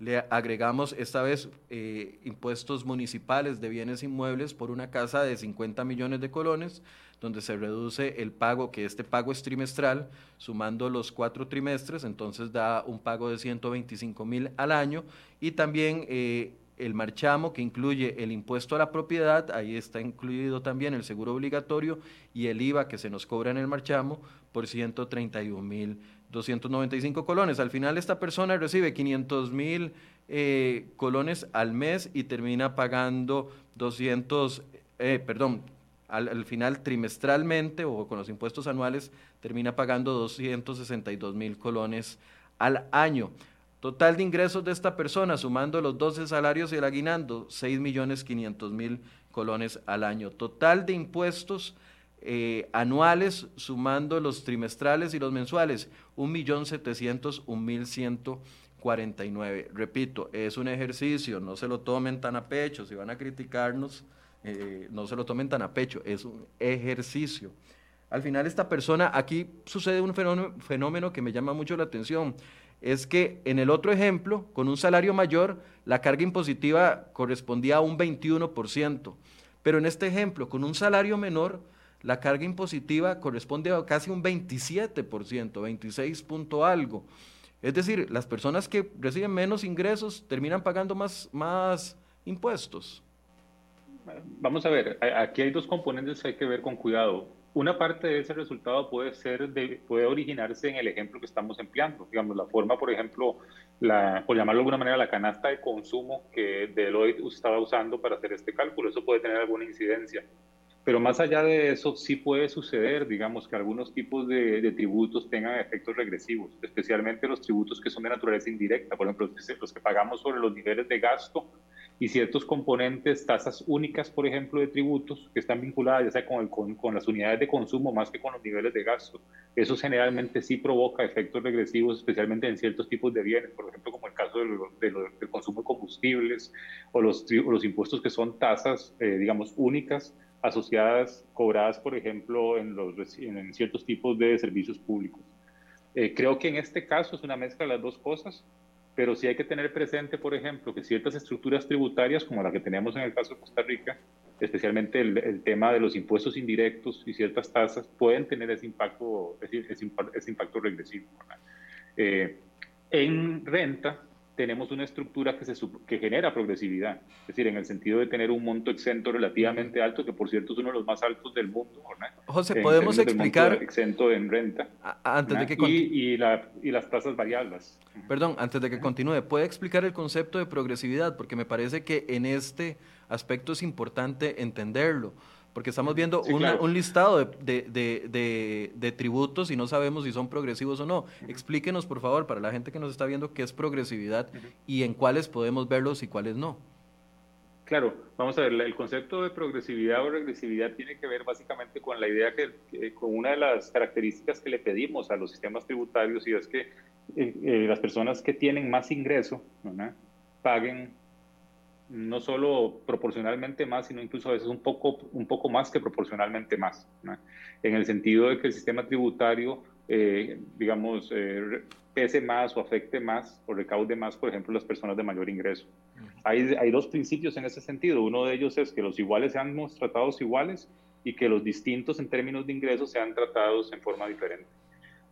A: Le agregamos esta vez eh, impuestos municipales de bienes inmuebles por una casa de 50 millones de colones, donde se reduce el pago, que este pago es trimestral, sumando los cuatro trimestres, entonces da un pago de 125 mil al año, y también eh, el marchamo que incluye el impuesto a la propiedad, ahí está incluido también el seguro obligatorio y el IVA que se nos cobra en el marchamo por 131 mil 295 colones. Al final esta persona recibe 500 mil eh, colones al mes y termina pagando 200, eh, perdón, al, al, final trimestralmente o con los impuestos anuales termina pagando 262 mil colones al año. Total de ingresos de esta persona, sumando los 12 salarios y el aguinando, 6 millones 500 mil colones al año. Total de impuestos eh, anuales, sumando los trimestrales y los mensuales, 1 millón 700, 1 mil 149. Repito, es un ejercicio, no se lo tomen tan a pecho, si van a criticarnos, eh, no se lo tomen tan a pecho, es un ejercicio. Al final esta persona, aquí sucede un fenómeno que me llama mucho la atención es que en el otro ejemplo, con un salario mayor, la carga impositiva correspondía a un 21%, pero en este ejemplo, con un salario menor, la carga impositiva corresponde a casi un 27%, 26 punto algo. Es decir, las personas que reciben menos ingresos terminan pagando más, más impuestos.
B: Vamos a ver, aquí hay dos componentes que hay que ver con cuidado una parte de ese resultado puede ser puede originarse en el ejemplo que estamos empleando, digamos la forma, por ejemplo, la, por llamarlo de alguna manera, la canasta de consumo que Deloitte estaba usando para hacer este cálculo, eso puede tener alguna incidencia. Pero más allá de eso, sí puede suceder, digamos, que algunos tipos de, de tributos tengan efectos regresivos, especialmente los tributos que son de naturaleza indirecta, por ejemplo, los que pagamos sobre los niveles de gasto y ciertos componentes, tasas únicas, por ejemplo, de tributos que están vinculadas ya sea con, el, con, las unidades de consumo más que con los niveles de gasto. Eso generalmente sí provoca efectos regresivos, especialmente en ciertos tipos de bienes, por ejemplo, como el caso del, del, consumo de combustibles o los, los impuestos que son tasas, eh, digamos, únicas asociadas, cobradas, por ejemplo, en, los, en ciertos tipos de servicios públicos. Eh, creo que en este caso es una mezcla de las dos cosas pero sí hay que tener presente, por ejemplo, que ciertas estructuras tributarias, como la que tenemos en el caso de Costa Rica, especialmente el, tema de los impuestos indirectos y ciertas tasas, pueden tener ese impacto, ese, ese impacto regresivo. Eh, en renta, tenemos una estructura que, se, que genera progresividad, es decir, en el sentido de tener un monto exento relativamente alto, que por cierto es uno de los más altos del mundo.
A: José, ¿podemos explicar?
B: Exento en renta.
A: Antes de que
B: y, y, la, y, las tasas variables.
A: Perdón, antes de que continúe, ¿puede explicar el concepto de progresividad? Porque me parece que en este aspecto es importante entenderlo porque estamos viendo un listado de, tributos y no sabemos si son progresivos o no. Explíquenos, por favor, para la gente que nos está viendo, qué es progresividad y en cuáles podemos verlos y cuáles no.
B: Claro, vamos a ver, el concepto de progresividad o regresividad tiene que ver básicamente con la idea que, con una de las características que le pedimos a los sistemas tributarios y es que eh, eh, las personas que tienen más ingreso paguen no solo proporcionalmente más, sino incluso a veces un poco, un poco más que proporcionalmente más, en el sentido de que el sistema tributario, eh, digamos, eh, pese más o afecte más o recaude más, por ejemplo, las personas de mayor ingreso. Hay, hay dos principios en ese sentido. Uno de ellos es que los iguales sean tratados iguales y que los distintos en términos de ingresos sean tratados en forma diferente.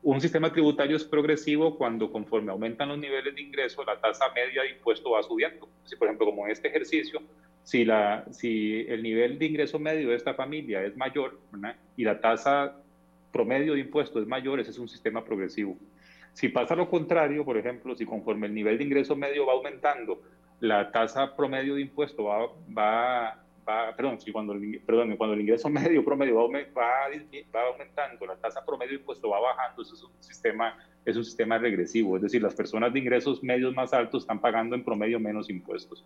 B: Un sistema tributario es progresivo cuando conforme aumentan los niveles de ingreso, la tasa media de impuesto va subiendo. Si, por ejemplo, como en este ejercicio, si, la, si el nivel de ingreso medio de esta familia es mayor y la tasa promedio de impuesto es mayor, ese es un sistema progresivo. Si pasa lo contrario, por ejemplo, si conforme el nivel de ingreso medio va aumentando, la tasa promedio de impuesto va, va perdón, si cuando, el, perdón, cuando el ingreso medio promedio va, va, aumentando, la tasa promedio de impuesto va bajando, eso es un sistema, es un sistema regresivo, es decir, las personas de ingresos medios más altos están pagando en promedio menos impuestos.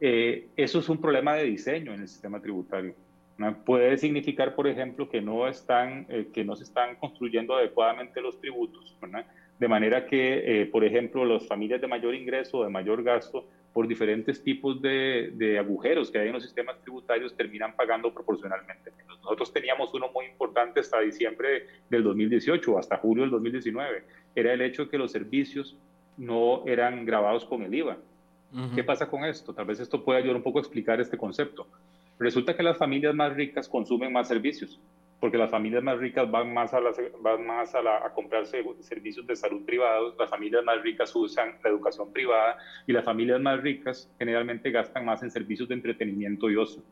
B: Eh, eso es un problema de diseño en el sistema tributario. Puede significar, por ejemplo, que no, están, eh, que no se están construyendo adecuadamente los tributos, de manera que, eh, por ejemplo, las familias de mayor ingreso o de mayor gasto por diferentes tipos de, agujeros que hay en los sistemas tributarios terminan pagando proporcionalmente Nosotros teníamos uno muy importante hasta diciembre del 2018, hasta julio del 2019, era el hecho de que los servicios no eran grabados con el IVA. ¿Qué pasa con esto? Tal vez esto pueda ayudar un poco a explicar este concepto. Resulta que las familias más ricas consumen más servicios porque las familias más ricas van más a, van más a, la, a comprarse servicios de salud privados, las familias más ricas usan la educación privada y las familias más ricas generalmente gastan más en servicios de entretenimiento y ocio.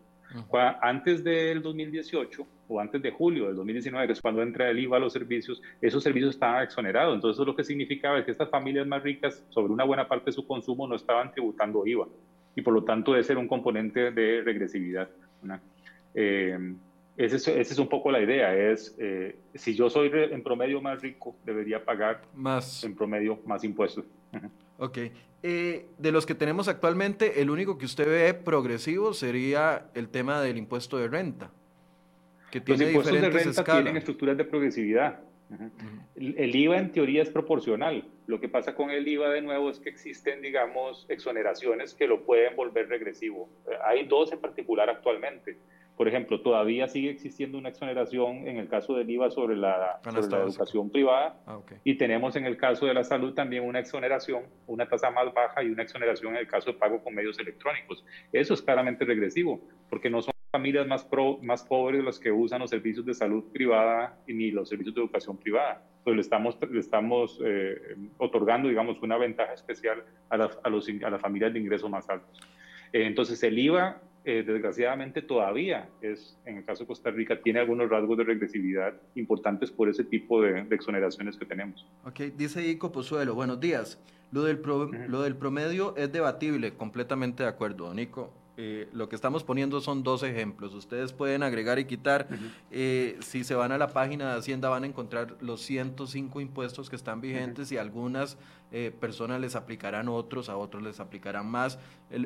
B: Antes del 2018 o antes de julio del 2019, que es cuando entra el IVA a los servicios, esos servicios estaban exonerados. Entonces, eso lo que significaba es que estas familias más ricas, sobre una buena parte de su consumo, no estaban tributando IVA. Y por lo tanto, ese era un componente de regresividad. Eh, esa es, es, un poco la idea, es eh, si yo soy en promedio más rico, debería pagar más en promedio más impuestos.
A: Ok. Eh, de los que tenemos actualmente, el único que usted ve progresivo sería el tema del impuesto de renta,
B: que tiene los impuestos de renta tienen estructuras de progresividad. el, IVA en teoría es proporcional. Lo que pasa con el IVA de nuevo es que existen, digamos, exoneraciones que lo pueden volver regresivo. Hay dos en particular actualmente por ejemplo, todavía sigue existiendo una exoneración en el caso del IVA sobre la, educación privada ah, y tenemos en el caso de la salud también una exoneración, una tasa más baja y una exoneración en el caso de pago con medios electrónicos. Eso es claramente regresivo, porque no son familias más, más pobres las que usan los servicios de salud privada ni los servicios de educación privada. Entonces le estamos, le estamos eh, otorgando, digamos, una ventaja especial a, a, los, a las familias de ingresos más altos. Eh, entonces el IVA eh, desgraciadamente todavía es, en el caso de Costa Rica, tiene algunos rasgos de regresividad importantes por ese tipo de, exoneraciones que tenemos.
A: Ok, dice Ico Pozuelo, buenos días. Lo del, lo del promedio es debatible, completamente de acuerdo, Nico. Eh, lo que estamos poniendo son dos ejemplos. Ustedes pueden agregar y quitar. Eh, si se van a la página de Hacienda van a encontrar los 105 impuestos que están vigentes y algunas eh, personas les aplicarán otros, a otros les aplicarán más.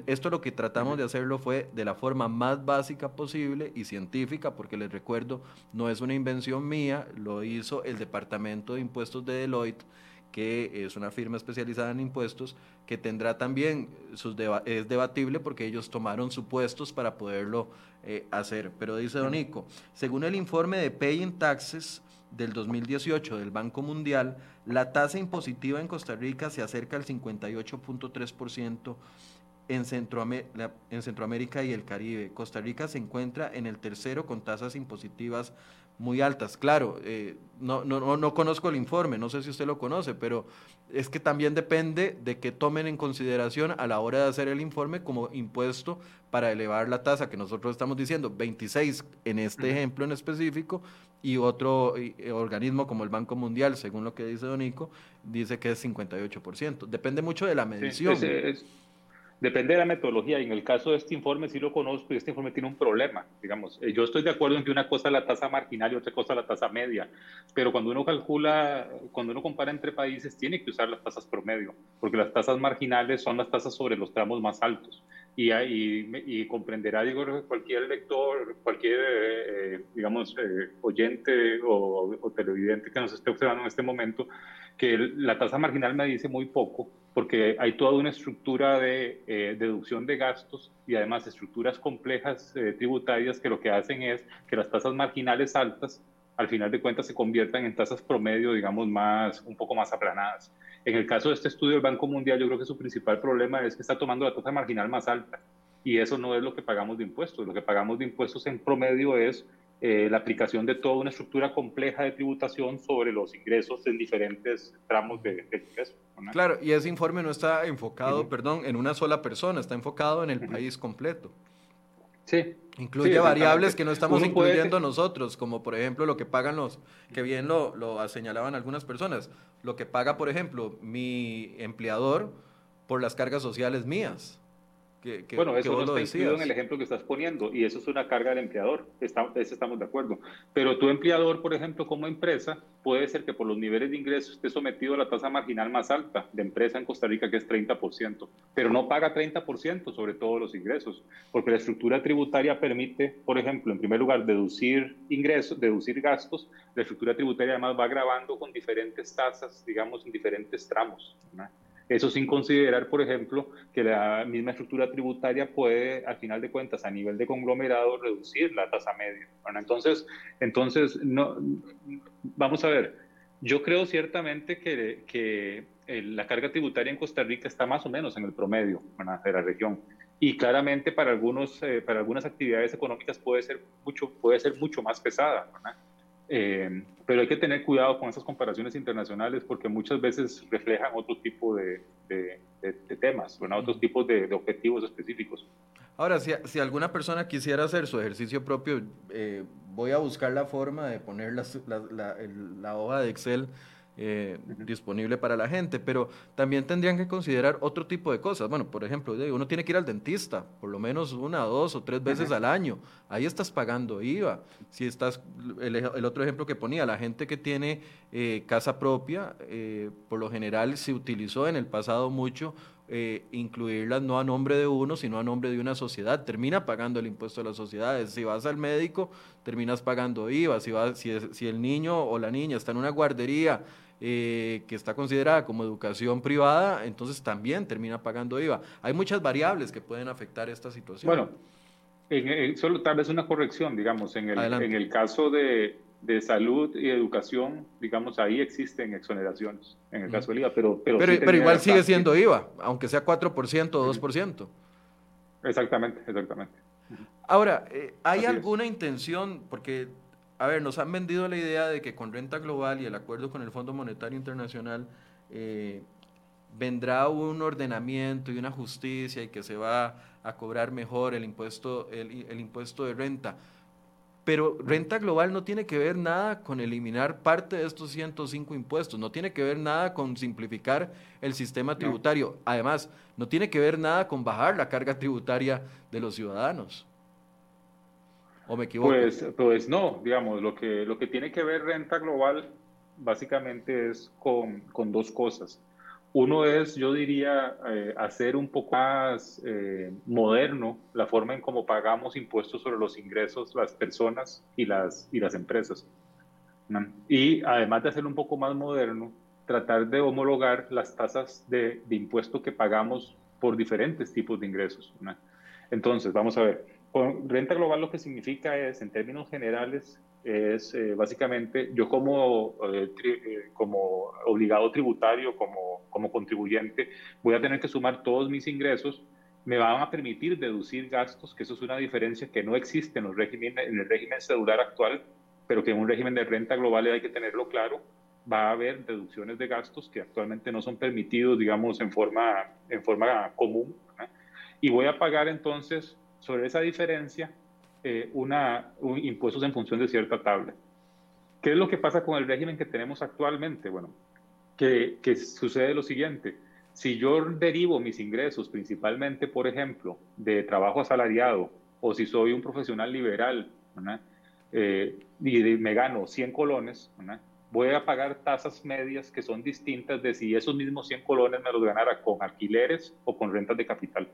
A: esto lo que tratamos de hacerlo fue de la forma más básica posible y científica, porque les recuerdo, no es una invención mía, lo hizo el Departamento de Impuestos de Deloitte que es una firma especializada en impuestos, que tendrá también, sus es debatible porque ellos tomaron supuestos para poderlo eh, hacer. Pero dice Donico, según el informe de Paying Taxes del 2018 del Banco Mundial, la tasa impositiva en Costa Rica se acerca al 58.3% en, en Centroamérica y el Caribe. Costa Rica se encuentra en el tercero con tasas impositivas muy altas. Claro, eh, no, no, no, conozco el informe, no sé si usted lo conoce, pero es que también depende de que tomen en consideración a la hora de hacer el informe como impuesto para elevar la tasa que nosotros estamos diciendo, 26 en este ejemplo en específico, y otro eh, organismo como el Banco Mundial, según lo que dice Donico, dice que es 58%. Depende mucho de la medición.
B: Depende de la metodología y en el caso de este informe sí lo conozco y este informe tiene un problema, digamos. Eh, yo estoy de acuerdo en que una cosa es la tasa marginal y otra cosa es la tasa media, pero cuando uno calcula, cuando uno compara entre países tiene que usar las tasas promedio, porque las tasas marginales son las tasas sobre los tramos más altos y, y, comprenderá, digo, cualquier lector, cualquier, eh, digamos, eh, oyente o, o televidente que nos esté observando en este momento, que la tasa marginal me dice muy poco, porque hay toda una estructura de eh, deducción de gastos y además estructuras complejas eh, tributarias que lo que hacen es que las tasas marginales altas al final de cuentas se conviertan en tasas promedio, digamos, más, un poco más aplanadas. En el caso de este estudio del Banco Mundial, yo creo que su principal problema es que está tomando la tasa marginal más alta y eso no es lo que pagamos de impuestos. Lo que pagamos de impuestos en promedio es eh, la aplicación de toda una estructura compleja de tributación sobre los ingresos en diferentes tramos de, ingreso.
A: Claro, y ese informe no está enfocado, perdón, en una sola persona, está enfocado en el país completo.
B: Sí.
A: Incluye variables que no estamos incluyendo nosotros, como por ejemplo lo que pagan los, que bien lo, lo señalaban algunas personas, lo que paga, por ejemplo, mi empleador por las cargas sociales mías
B: bueno, eso no está incluido en el ejemplo que estás poniendo y eso es una carga del empleador, estamos, estamos de acuerdo. Pero tu empleador, por ejemplo, como empresa, puede ser que por los niveles de ingresos esté sometido a la tasa marginal más alta de empresa en Costa Rica, que es 30%, pero no paga 30% sobre todos los ingresos, porque la estructura tributaria permite, por ejemplo, en primer lugar, deducir ingresos, deducir gastos, la estructura tributaria además va grabando con diferentes tasas, digamos, en diferentes tramos. ¿no? Eso sin considerar, por ejemplo, que la misma estructura tributaria puede, al final de cuentas, a nivel de conglomerado, reducir la tasa media. Bueno, entonces, entonces no, vamos a ver, yo creo ciertamente que, que la carga tributaria en Costa Rica está más o menos en el promedio de la región. Y claramente para, algunos, eh, para algunas actividades económicas puede ser mucho, puede ser mucho más pesada. ¿verdad? Eh, pero hay que tener cuidado con esas comparaciones internacionales porque muchas veces reflejan otro tipo de, temas, bueno, otros tipos de, objetivos específicos.
A: Ahora, si, si, alguna persona quisiera hacer su ejercicio propio, eh, voy a buscar la forma de poner la, la, la hoja de Excel eh, disponible para la gente, pero también tendrían que considerar otro tipo de cosas. Bueno, por ejemplo, uno tiene que ir al dentista por lo menos una, dos o tres veces al año. Ahí estás pagando IVA. Si estás, el, otro ejemplo que ponía, la gente que tiene eh, casa propia, eh, por lo general se utilizó en el pasado mucho incluirlas no a nombre de uno, sino a nombre de una sociedad. Termina pagando el impuesto de las sociedades. Si vas al médico, terminas pagando IVA. Si, vas, si, si el niño o la niña está en una guardería, eh, que está considerada como educación privada, entonces también termina pagando IVA. Hay muchas variables que pueden afectar esta situación.
B: Bueno, en, solo tal vez una corrección, digamos, en el, en el caso de, de, salud y educación, digamos, ahí existen exoneraciones, en el caso del IVA, pero...
A: Pero, pero, igual sigue siendo IVA, aunque sea 4% o 2%.
B: Exactamente, exactamente.
A: Ahora, eh, ¿hay alguna intención, porque a ver, nos han vendido la idea de que con renta global y el acuerdo con el Fondo Monetario Internacional eh, vendrá un ordenamiento y una justicia y que se va a cobrar mejor el impuesto, el, impuesto de renta. Pero renta global no tiene que ver nada con eliminar parte de estos 105 impuestos, no tiene que ver nada con simplificar el sistema tributario. Además, no tiene que ver nada con bajar la carga tributaria de los ciudadanos. ¿O me equivoco?
B: Pues, pues no, digamos, lo que, lo que tiene que ver renta global básicamente es con, con dos cosas. Uno es, yo diría, eh, hacer un poco más eh, moderno la forma en cómo pagamos impuestos sobre los ingresos las personas y las, y las empresas. Y además de hacerlo un poco más moderno, tratar de homologar las tasas de, de impuesto que pagamos por diferentes tipos de ingresos. Entonces, vamos a ver, renta global lo que significa es, en términos generales, es eh, básicamente yo como, eh, eh, como obligado tributario, como, como contribuyente, voy a tener que sumar todos mis ingresos, me van a permitir deducir gastos, que eso es una diferencia que no existe en, los régimen, en el régimen cedular actual, pero que en un régimen de renta global hay que tenerlo claro, va a haber deducciones de gastos que actualmente no son permitidos, digamos, en forma, en forma común. Y voy a pagar entonces sobre esa diferencia eh, una, un, impuestos en función de cierta tabla. ¿Qué es lo que pasa con el régimen que tenemos actualmente? Bueno, que, que sucede lo siguiente. Si yo derivo mis ingresos principalmente, por ejemplo, de trabajo asalariado, o si soy un profesional liberal, eh, y me gano 100 colones, voy a pagar tasas medias que son distintas de si esos mismos 100 colones me los ganara con alquileres o con rentas de capital.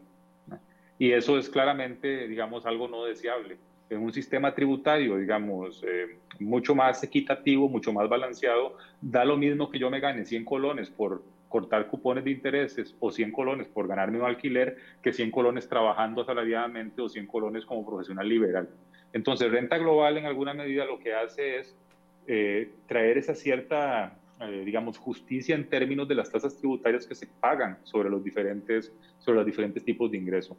B: Y eso es claramente, digamos, algo no deseable. En un sistema tributario, digamos, eh, mucho más equitativo, mucho más balanceado, da lo mismo que yo me gane 100 colones por cortar cupones de intereses o 100 colones por ganarme un alquiler que 100 colones trabajando asalariadamente o 100 colones como profesional liberal. Entonces, renta global en alguna medida lo que hace es eh, traer esa cierta, eh, digamos, justicia en términos de las tasas tributarias que se pagan sobre los diferentes, sobre los diferentes tipos de ingreso.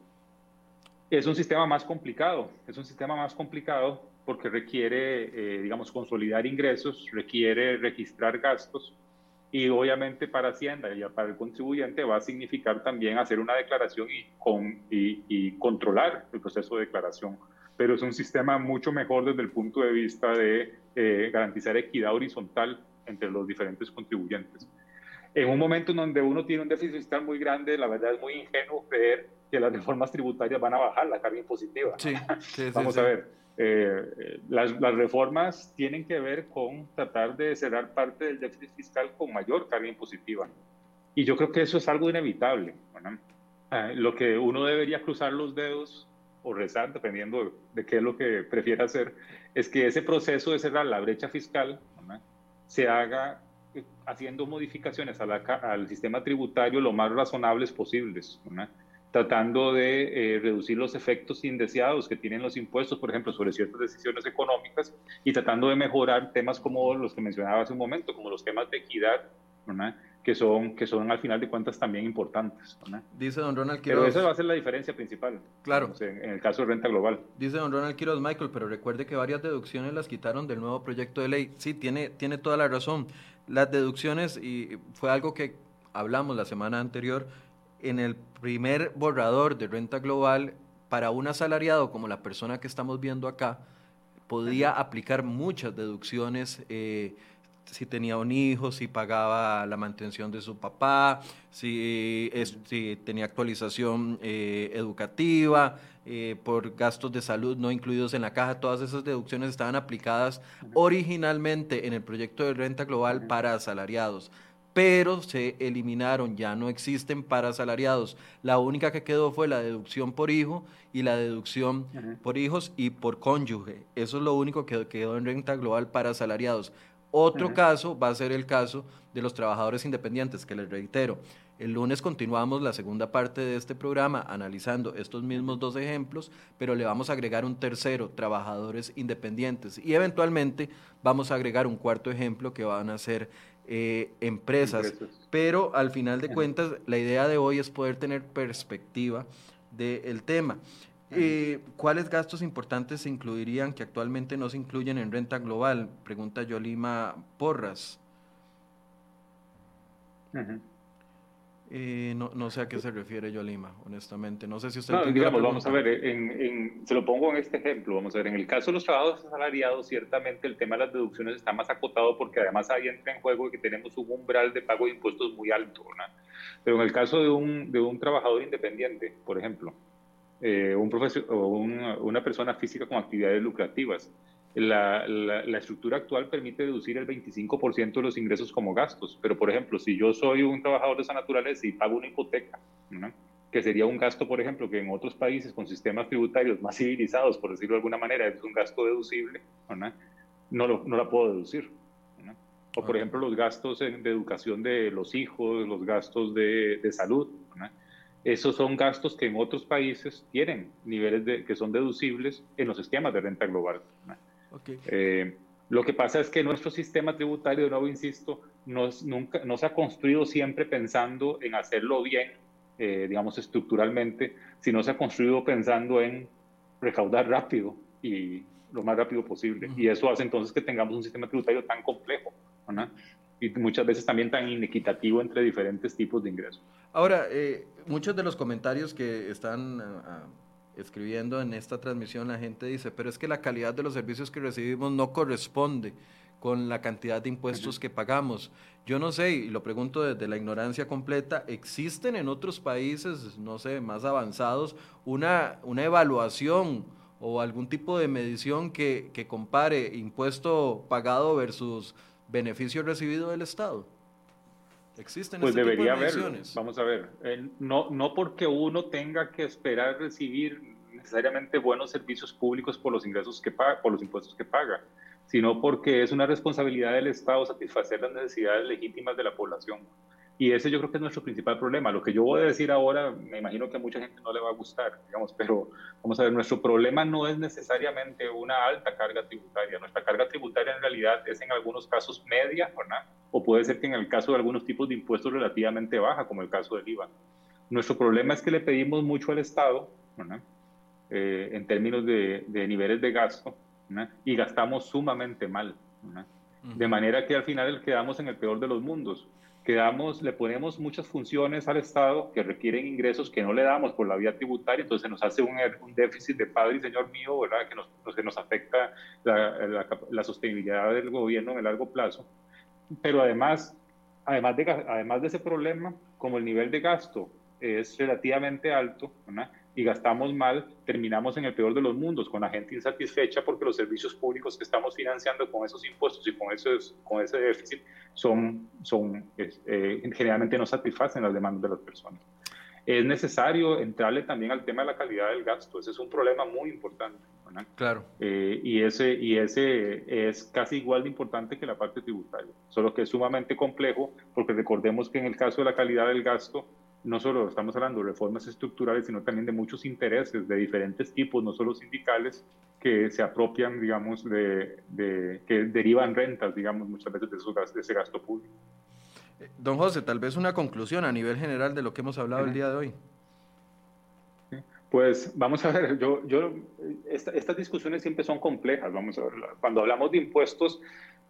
B: Es un sistema más complicado, es un sistema más complicado porque requiere, eh, digamos, consolidar ingresos, requiere registrar gastos y obviamente para Hacienda y para el contribuyente va a significar también hacer una declaración y, con, y, controlar el proceso de declaración. Pero es un sistema mucho mejor desde el punto de vista de eh, garantizar equidad horizontal entre los diferentes contribuyentes. En un momento en donde uno tiene un déficit fiscal muy grande, la verdad es muy ingenuo creer que las reformas tributarias van a bajar la carga impositiva. Sí, Vamos a ver, eh, las, las, reformas tienen que ver con tratar de cerrar parte del déficit fiscal con mayor carga impositiva. Y yo creo que eso es algo inevitable. Ah, lo que uno debería cruzar los dedos o rezar, dependiendo de qué es lo que prefiera hacer, es que ese proceso de cerrar la brecha fiscal se haga eh, haciendo modificaciones a la, al sistema tributario lo más razonables posibles. Tratando de eh, reducir los efectos indeseados que tienen los impuestos, por ejemplo, sobre ciertas decisiones económicas y tratando de mejorar temas como los que mencionaba hace un momento, como los temas de equidad, que son, que son al final de cuentas también importantes.
A: Dice don Ronald Quiroz.
B: Pero esa va a ser la diferencia principal.
A: Claro.
B: en, el caso de renta global.
A: Dice don Ronald Quiroz, Michael, pero recuerde que varias deducciones las quitaron del nuevo proyecto de ley. Sí, tiene, tiene toda la razón. Las deducciones, y fue algo que hablamos la semana anterior, en el primer borrador de renta global, para un asalariado como la persona que estamos viendo acá, podía aplicar muchas deducciones. Eh, si tenía un hijo, si pagaba la mantención de su papá, si, tenía actualización eh, educativa, eh, por gastos de salud no incluidos en la caja, todas esas deducciones estaban aplicadas originalmente en el proyecto de renta global para asalariados pero se eliminaron, ya no existen para asalariados. La única que quedó fue la deducción por hijo y la deducción por hijos y por cónyuge. Eso es lo único que quedó en renta global para asalariados. Otro caso va a ser el caso de los trabajadores independientes, que les reitero, el lunes continuamos la segunda parte de este programa analizando estos mismos dos ejemplos, pero le vamos a agregar un tercero, trabajadores independientes, y eventualmente vamos a agregar un cuarto ejemplo que van a ser eh, empresas. Pero al final de cuentas, la idea de hoy es poder tener perspectiva del tema. Eh, ¿Cuáles gastos importantes se incluirían que actualmente no se incluyen en renta global? Pregunta Yolima Porras. Eh, no, no, sé a qué se refiere Yolima, honestamente. No sé si usted...
B: No, digamos, vamos a ver, en, se lo pongo en este ejemplo. Vamos a ver, en el caso de los trabajadores asalariados, ciertamente el tema de las deducciones está más acotado porque además ahí entra en juego que tenemos un umbral de pago de impuestos muy alto. ¿no? Pero en el caso de un, de un trabajador independiente, por ejemplo, eh, un profesor, o una persona física con actividades lucrativas, la, la, estructura actual permite deducir el 25% de los ingresos como gastos, pero por ejemplo, si yo soy un trabajador de esa naturaleza y pago una hipoteca, que sería un gasto, por ejemplo, que en otros países con sistemas tributarios más civilizados, por decirlo de alguna manera, es un gasto deducible, no, lo, no la puedo deducir. O por ejemplo, los gastos de educación de los hijos, los gastos de, de salud. Esos son gastos que en otros países tienen niveles de, que son deducibles en los esquemas de renta global. Eh, lo que pasa es que nuestro sistema tributario, de nuevo insisto, no, nunca, no se ha construido siempre pensando en hacerlo bien, eh, digamos estructuralmente, sino se ha construido pensando en recaudar rápido y lo más rápido posible. Y eso hace entonces que tengamos un sistema tributario tan complejo y muchas veces también tan inequitativo entre diferentes tipos de ingresos.
A: Ahora, eh, muchos de los comentarios que están ah, escribiendo en esta transmisión, la gente dice, pero es que la calidad de los servicios que recibimos no corresponde con la cantidad de impuestos que pagamos. Yo no sé, y lo pregunto desde la ignorancia completa, ¿existen en otros países, no sé, más avanzados, una, una evaluación o algún tipo de medición que, que compare impuesto pagado versus beneficio recibido del Estado?
B: ¿Existen pues este debería haberlo. Vamos a ver, no, no porque uno tenga que esperar recibir necesariamente buenos servicios públicos por los ingresos que paga, por los impuestos que paga, sino porque es una responsabilidad del Estado satisfacer las necesidades legítimas de la población. Y ese yo creo que es nuestro principal problema. Lo que yo voy a decir ahora, me imagino que a mucha gente no le va a gustar, digamos, pero vamos a ver, nuestro problema no es necesariamente una alta carga tributaria. Nuestra carga tributaria en realidad es en algunos casos media, ¿verdad? O puede ser que en el caso de algunos tipos de impuestos relativamente baja, como el caso del IVA. Nuestro problema es que le pedimos mucho al Estado, ¿verdad? Eh, en términos de, de, niveles de gasto, ¿verdad? y gastamos sumamente mal. ¿verdad? De manera que al final quedamos en el peor de los mundos quedamos, le ponemos muchas funciones al Estado que requieren ingresos que no le damos por la vía tributaria, entonces nos hace un, un déficit de padre y señor mío, ¿verdad? Que nos, pues, que nos afecta la, la, sostenibilidad del gobierno en el largo plazo. Pero además, además de, además de ese problema, como el nivel de gasto es relativamente alto, ¿verdad? Y gastamos mal, terminamos en el peor de los mundos, con la gente insatisfecha porque los servicios públicos que estamos financiando con esos impuestos y con, esos, con ese déficit son, son eh, generalmente no satisfacen las demandas de las personas. Es necesario entrarle también al tema de la calidad del gasto, ese es un problema muy importante.
A: Claro.
B: Eh, y, ese, y ese es casi igual de importante que la parte tributaria, solo que es sumamente complejo porque recordemos que en el caso de la calidad del gasto, no solo estamos hablando de reformas estructurales, sino también de muchos intereses de diferentes tipos, no solo sindicales, que se apropian, digamos, de, que derivan rentas, digamos, muchas veces de, de ese gasto público.
A: Don José, tal vez una conclusión a nivel general de lo que hemos hablado el día de hoy.
B: Pues vamos a ver, yo, yo estas discusiones siempre son complejas, vamos a ver, cuando hablamos de impuestos,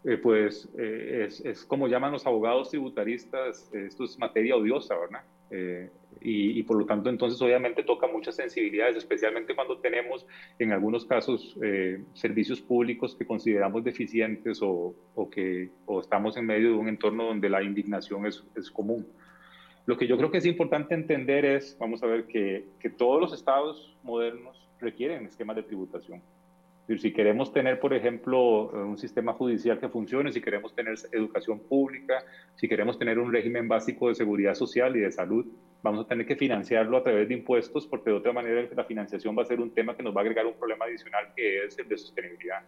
B: eh, pues eh, es, es, como llaman los abogados tributaristas, esto es materia odiosa, ¿verdad? Eh, y, por lo tanto, entonces, obviamente toca muchas sensibilidades, especialmente cuando tenemos, en algunos casos, eh, servicios públicos que consideramos deficientes o, o que o estamos en medio de un entorno donde la indignación es, es, común. Lo que yo creo que es importante entender es, vamos a ver, que, que todos los estados modernos requieren esquemas de tributación. Si queremos tener, por ejemplo, un sistema judicial que funcione, si queremos tener educación pública, si queremos tener un régimen básico de seguridad social y de salud, vamos a tener que financiarlo a través de impuestos, porque de otra manera la financiación va a ser un tema que nos va a agregar un problema adicional que es el de sostenibilidad.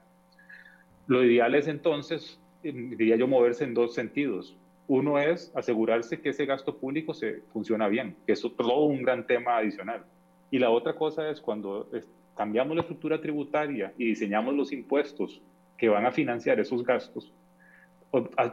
B: Lo ideal es entonces, diría yo, moverse en dos sentidos. Uno es asegurarse que ese gasto público se funciona bien, que es todo un gran tema adicional. Y la otra cosa es cuando cambiamos la estructura tributaria y diseñamos los impuestos que van a financiar esos gastos,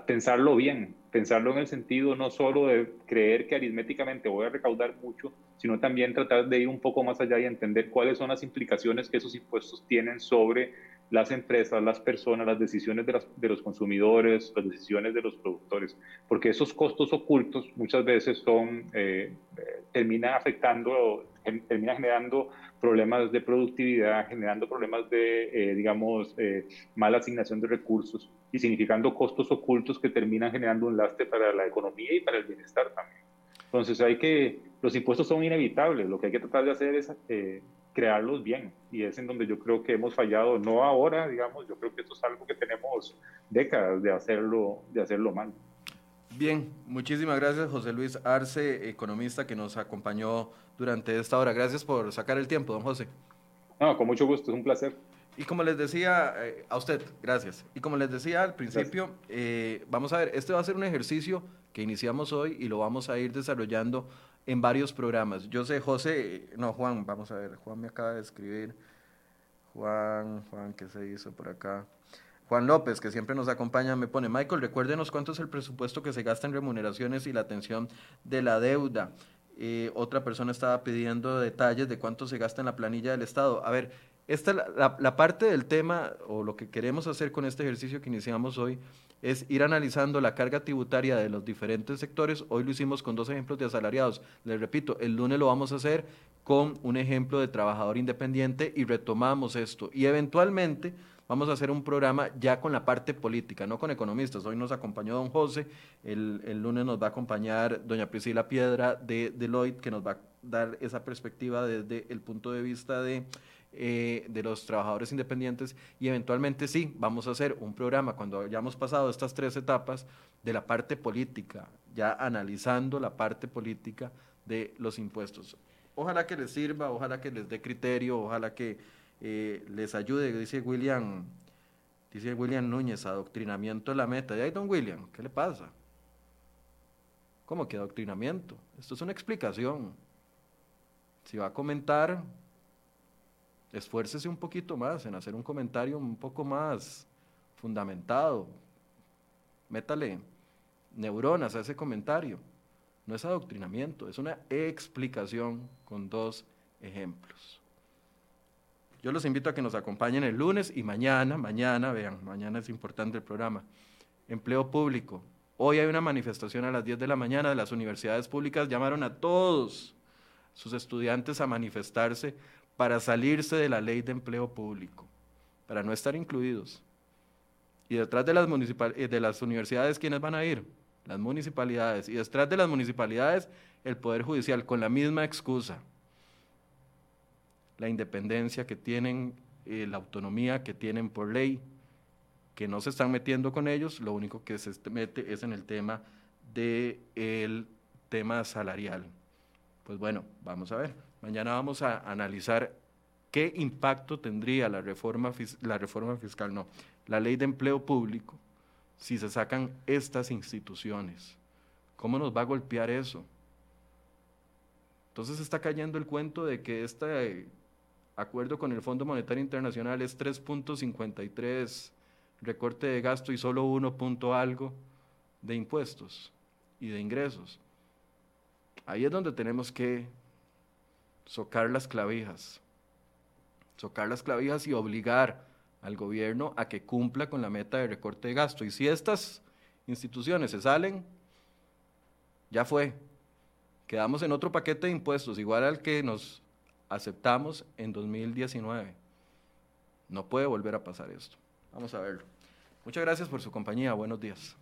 B: pensarlo bien, pensarlo en el sentido no solo de creer que aritméticamente voy a recaudar mucho, sino también tratar de ir un poco más allá y entender cuáles son las implicaciones que esos impuestos tienen sobre las empresas, las personas, las decisiones de, de los consumidores, las decisiones de los productores, porque esos costos ocultos muchas veces son, eh, eh terminan afectando, terminan generando problemas de productividad, generando problemas de, eh, digamos, eh, mala asignación de recursos y significando costos ocultos que terminan generando un lastre para la economía y para el bienestar también. Entonces hay que, los impuestos son inevitables, lo que hay que tratar de hacer es eh, crearlos bien y es en donde yo creo que hemos fallado, no ahora, digamos, yo creo que esto es algo que tenemos décadas de hacerlo, de hacerlo mal.
A: Bien, muchísimas gracias José Luis Arce, economista que nos acompañó durante esta hora. Gracias por sacar el tiempo, don José.
B: No, con mucho gusto, es un placer.
A: Y como les decía, eh, a usted, gracias. Y como les decía al principio, eh, vamos a ver, este va a ser un ejercicio que iniciamos hoy y lo vamos a ir desarrollando en varios programas. Yo sé, José, no, Juan, vamos a ver, Juan me acaba de escribir. Juan, Juan, ¿qué se hizo por acá? Juan López, que siempre nos acompaña, me pone, Michael, recuérdenos cuánto es el presupuesto que se gasta en remuneraciones y la atención de la deuda. Eh, otra persona estaba pidiendo detalles de cuánto se gasta en la planilla del Estado. A ver, esta, la, la parte del tema, o lo que queremos hacer con este ejercicio que iniciamos hoy, es ir analizando la carga tributaria de los diferentes sectores. Hoy lo hicimos con dos ejemplos de asalariados. Les repito, el lunes lo vamos a hacer con un ejemplo de trabajador independiente y retomamos esto. Y eventualmente vamos a hacer un programa ya con la parte política, no con economistas. Hoy nos acompañó don José, el, el lunes nos va a acompañar doña Priscila Piedra de Deloitte, que nos va a dar esa perspectiva desde el punto de vista de eh, de los trabajadores independientes y eventualmente sí, vamos a hacer un programa cuando hayamos pasado estas tres etapas de la parte política, ya analizando la parte política de los impuestos. Ojalá que les sirva, ojalá que les dé criterio, ojalá que eh, les ayude, dice William, dice William Núñez, adoctrinamiento de la meta. ¿Y ahí, don William? ¿Qué le pasa? ¿Cómo que adoctrinamiento? Esto es una explicación. Si va a comentar, esfuércese un poquito más en hacer un comentario un poco más fundamentado. Métale neuronas a ese comentario. No es adoctrinamiento, es una explicación con dos ejemplos. Yo los invito a que nos acompañen el lunes y mañana, mañana, vean, mañana es importante el programa. Empleo público. Hoy hay una manifestación a las 10 de la mañana de las universidades públicas. Llamaron a todos sus estudiantes a manifestarse para salirse de la ley de empleo público, para no estar incluidos. Y detrás de las, eh, de las universidades, ¿quiénes van a ir? Las municipalidades. Y detrás de las municipalidades, el Poder Judicial, con la misma excusa. La independencia que tienen, eh, la autonomía que tienen por ley, que no se están metiendo con ellos, lo único que se mete es en el tema del tema salarial. Pues bueno, vamos a ver. Mañana vamos a analizar qué impacto tendría la reforma, la reforma fiscal, no, la ley de empleo público, si se sacan estas instituciones. ¿Cómo nos va a golpear eso? Entonces está cayendo el cuento de que este acuerdo con el Fondo Monetario Internacional es 3.53 recorte de gasto y solo 1 punto algo de impuestos y de ingresos. Ahí es donde tenemos que socar las clavijas, socar las clavijas y obligar al gobierno a que cumpla con la meta de recorte de gasto. Y si estas instituciones se salen, ya fue. Quedamos en otro paquete de impuestos, igual al que nos aceptamos en 2019. No puede volver a pasar esto. Vamos a verlo. Muchas gracias por su compañía. Buenos días.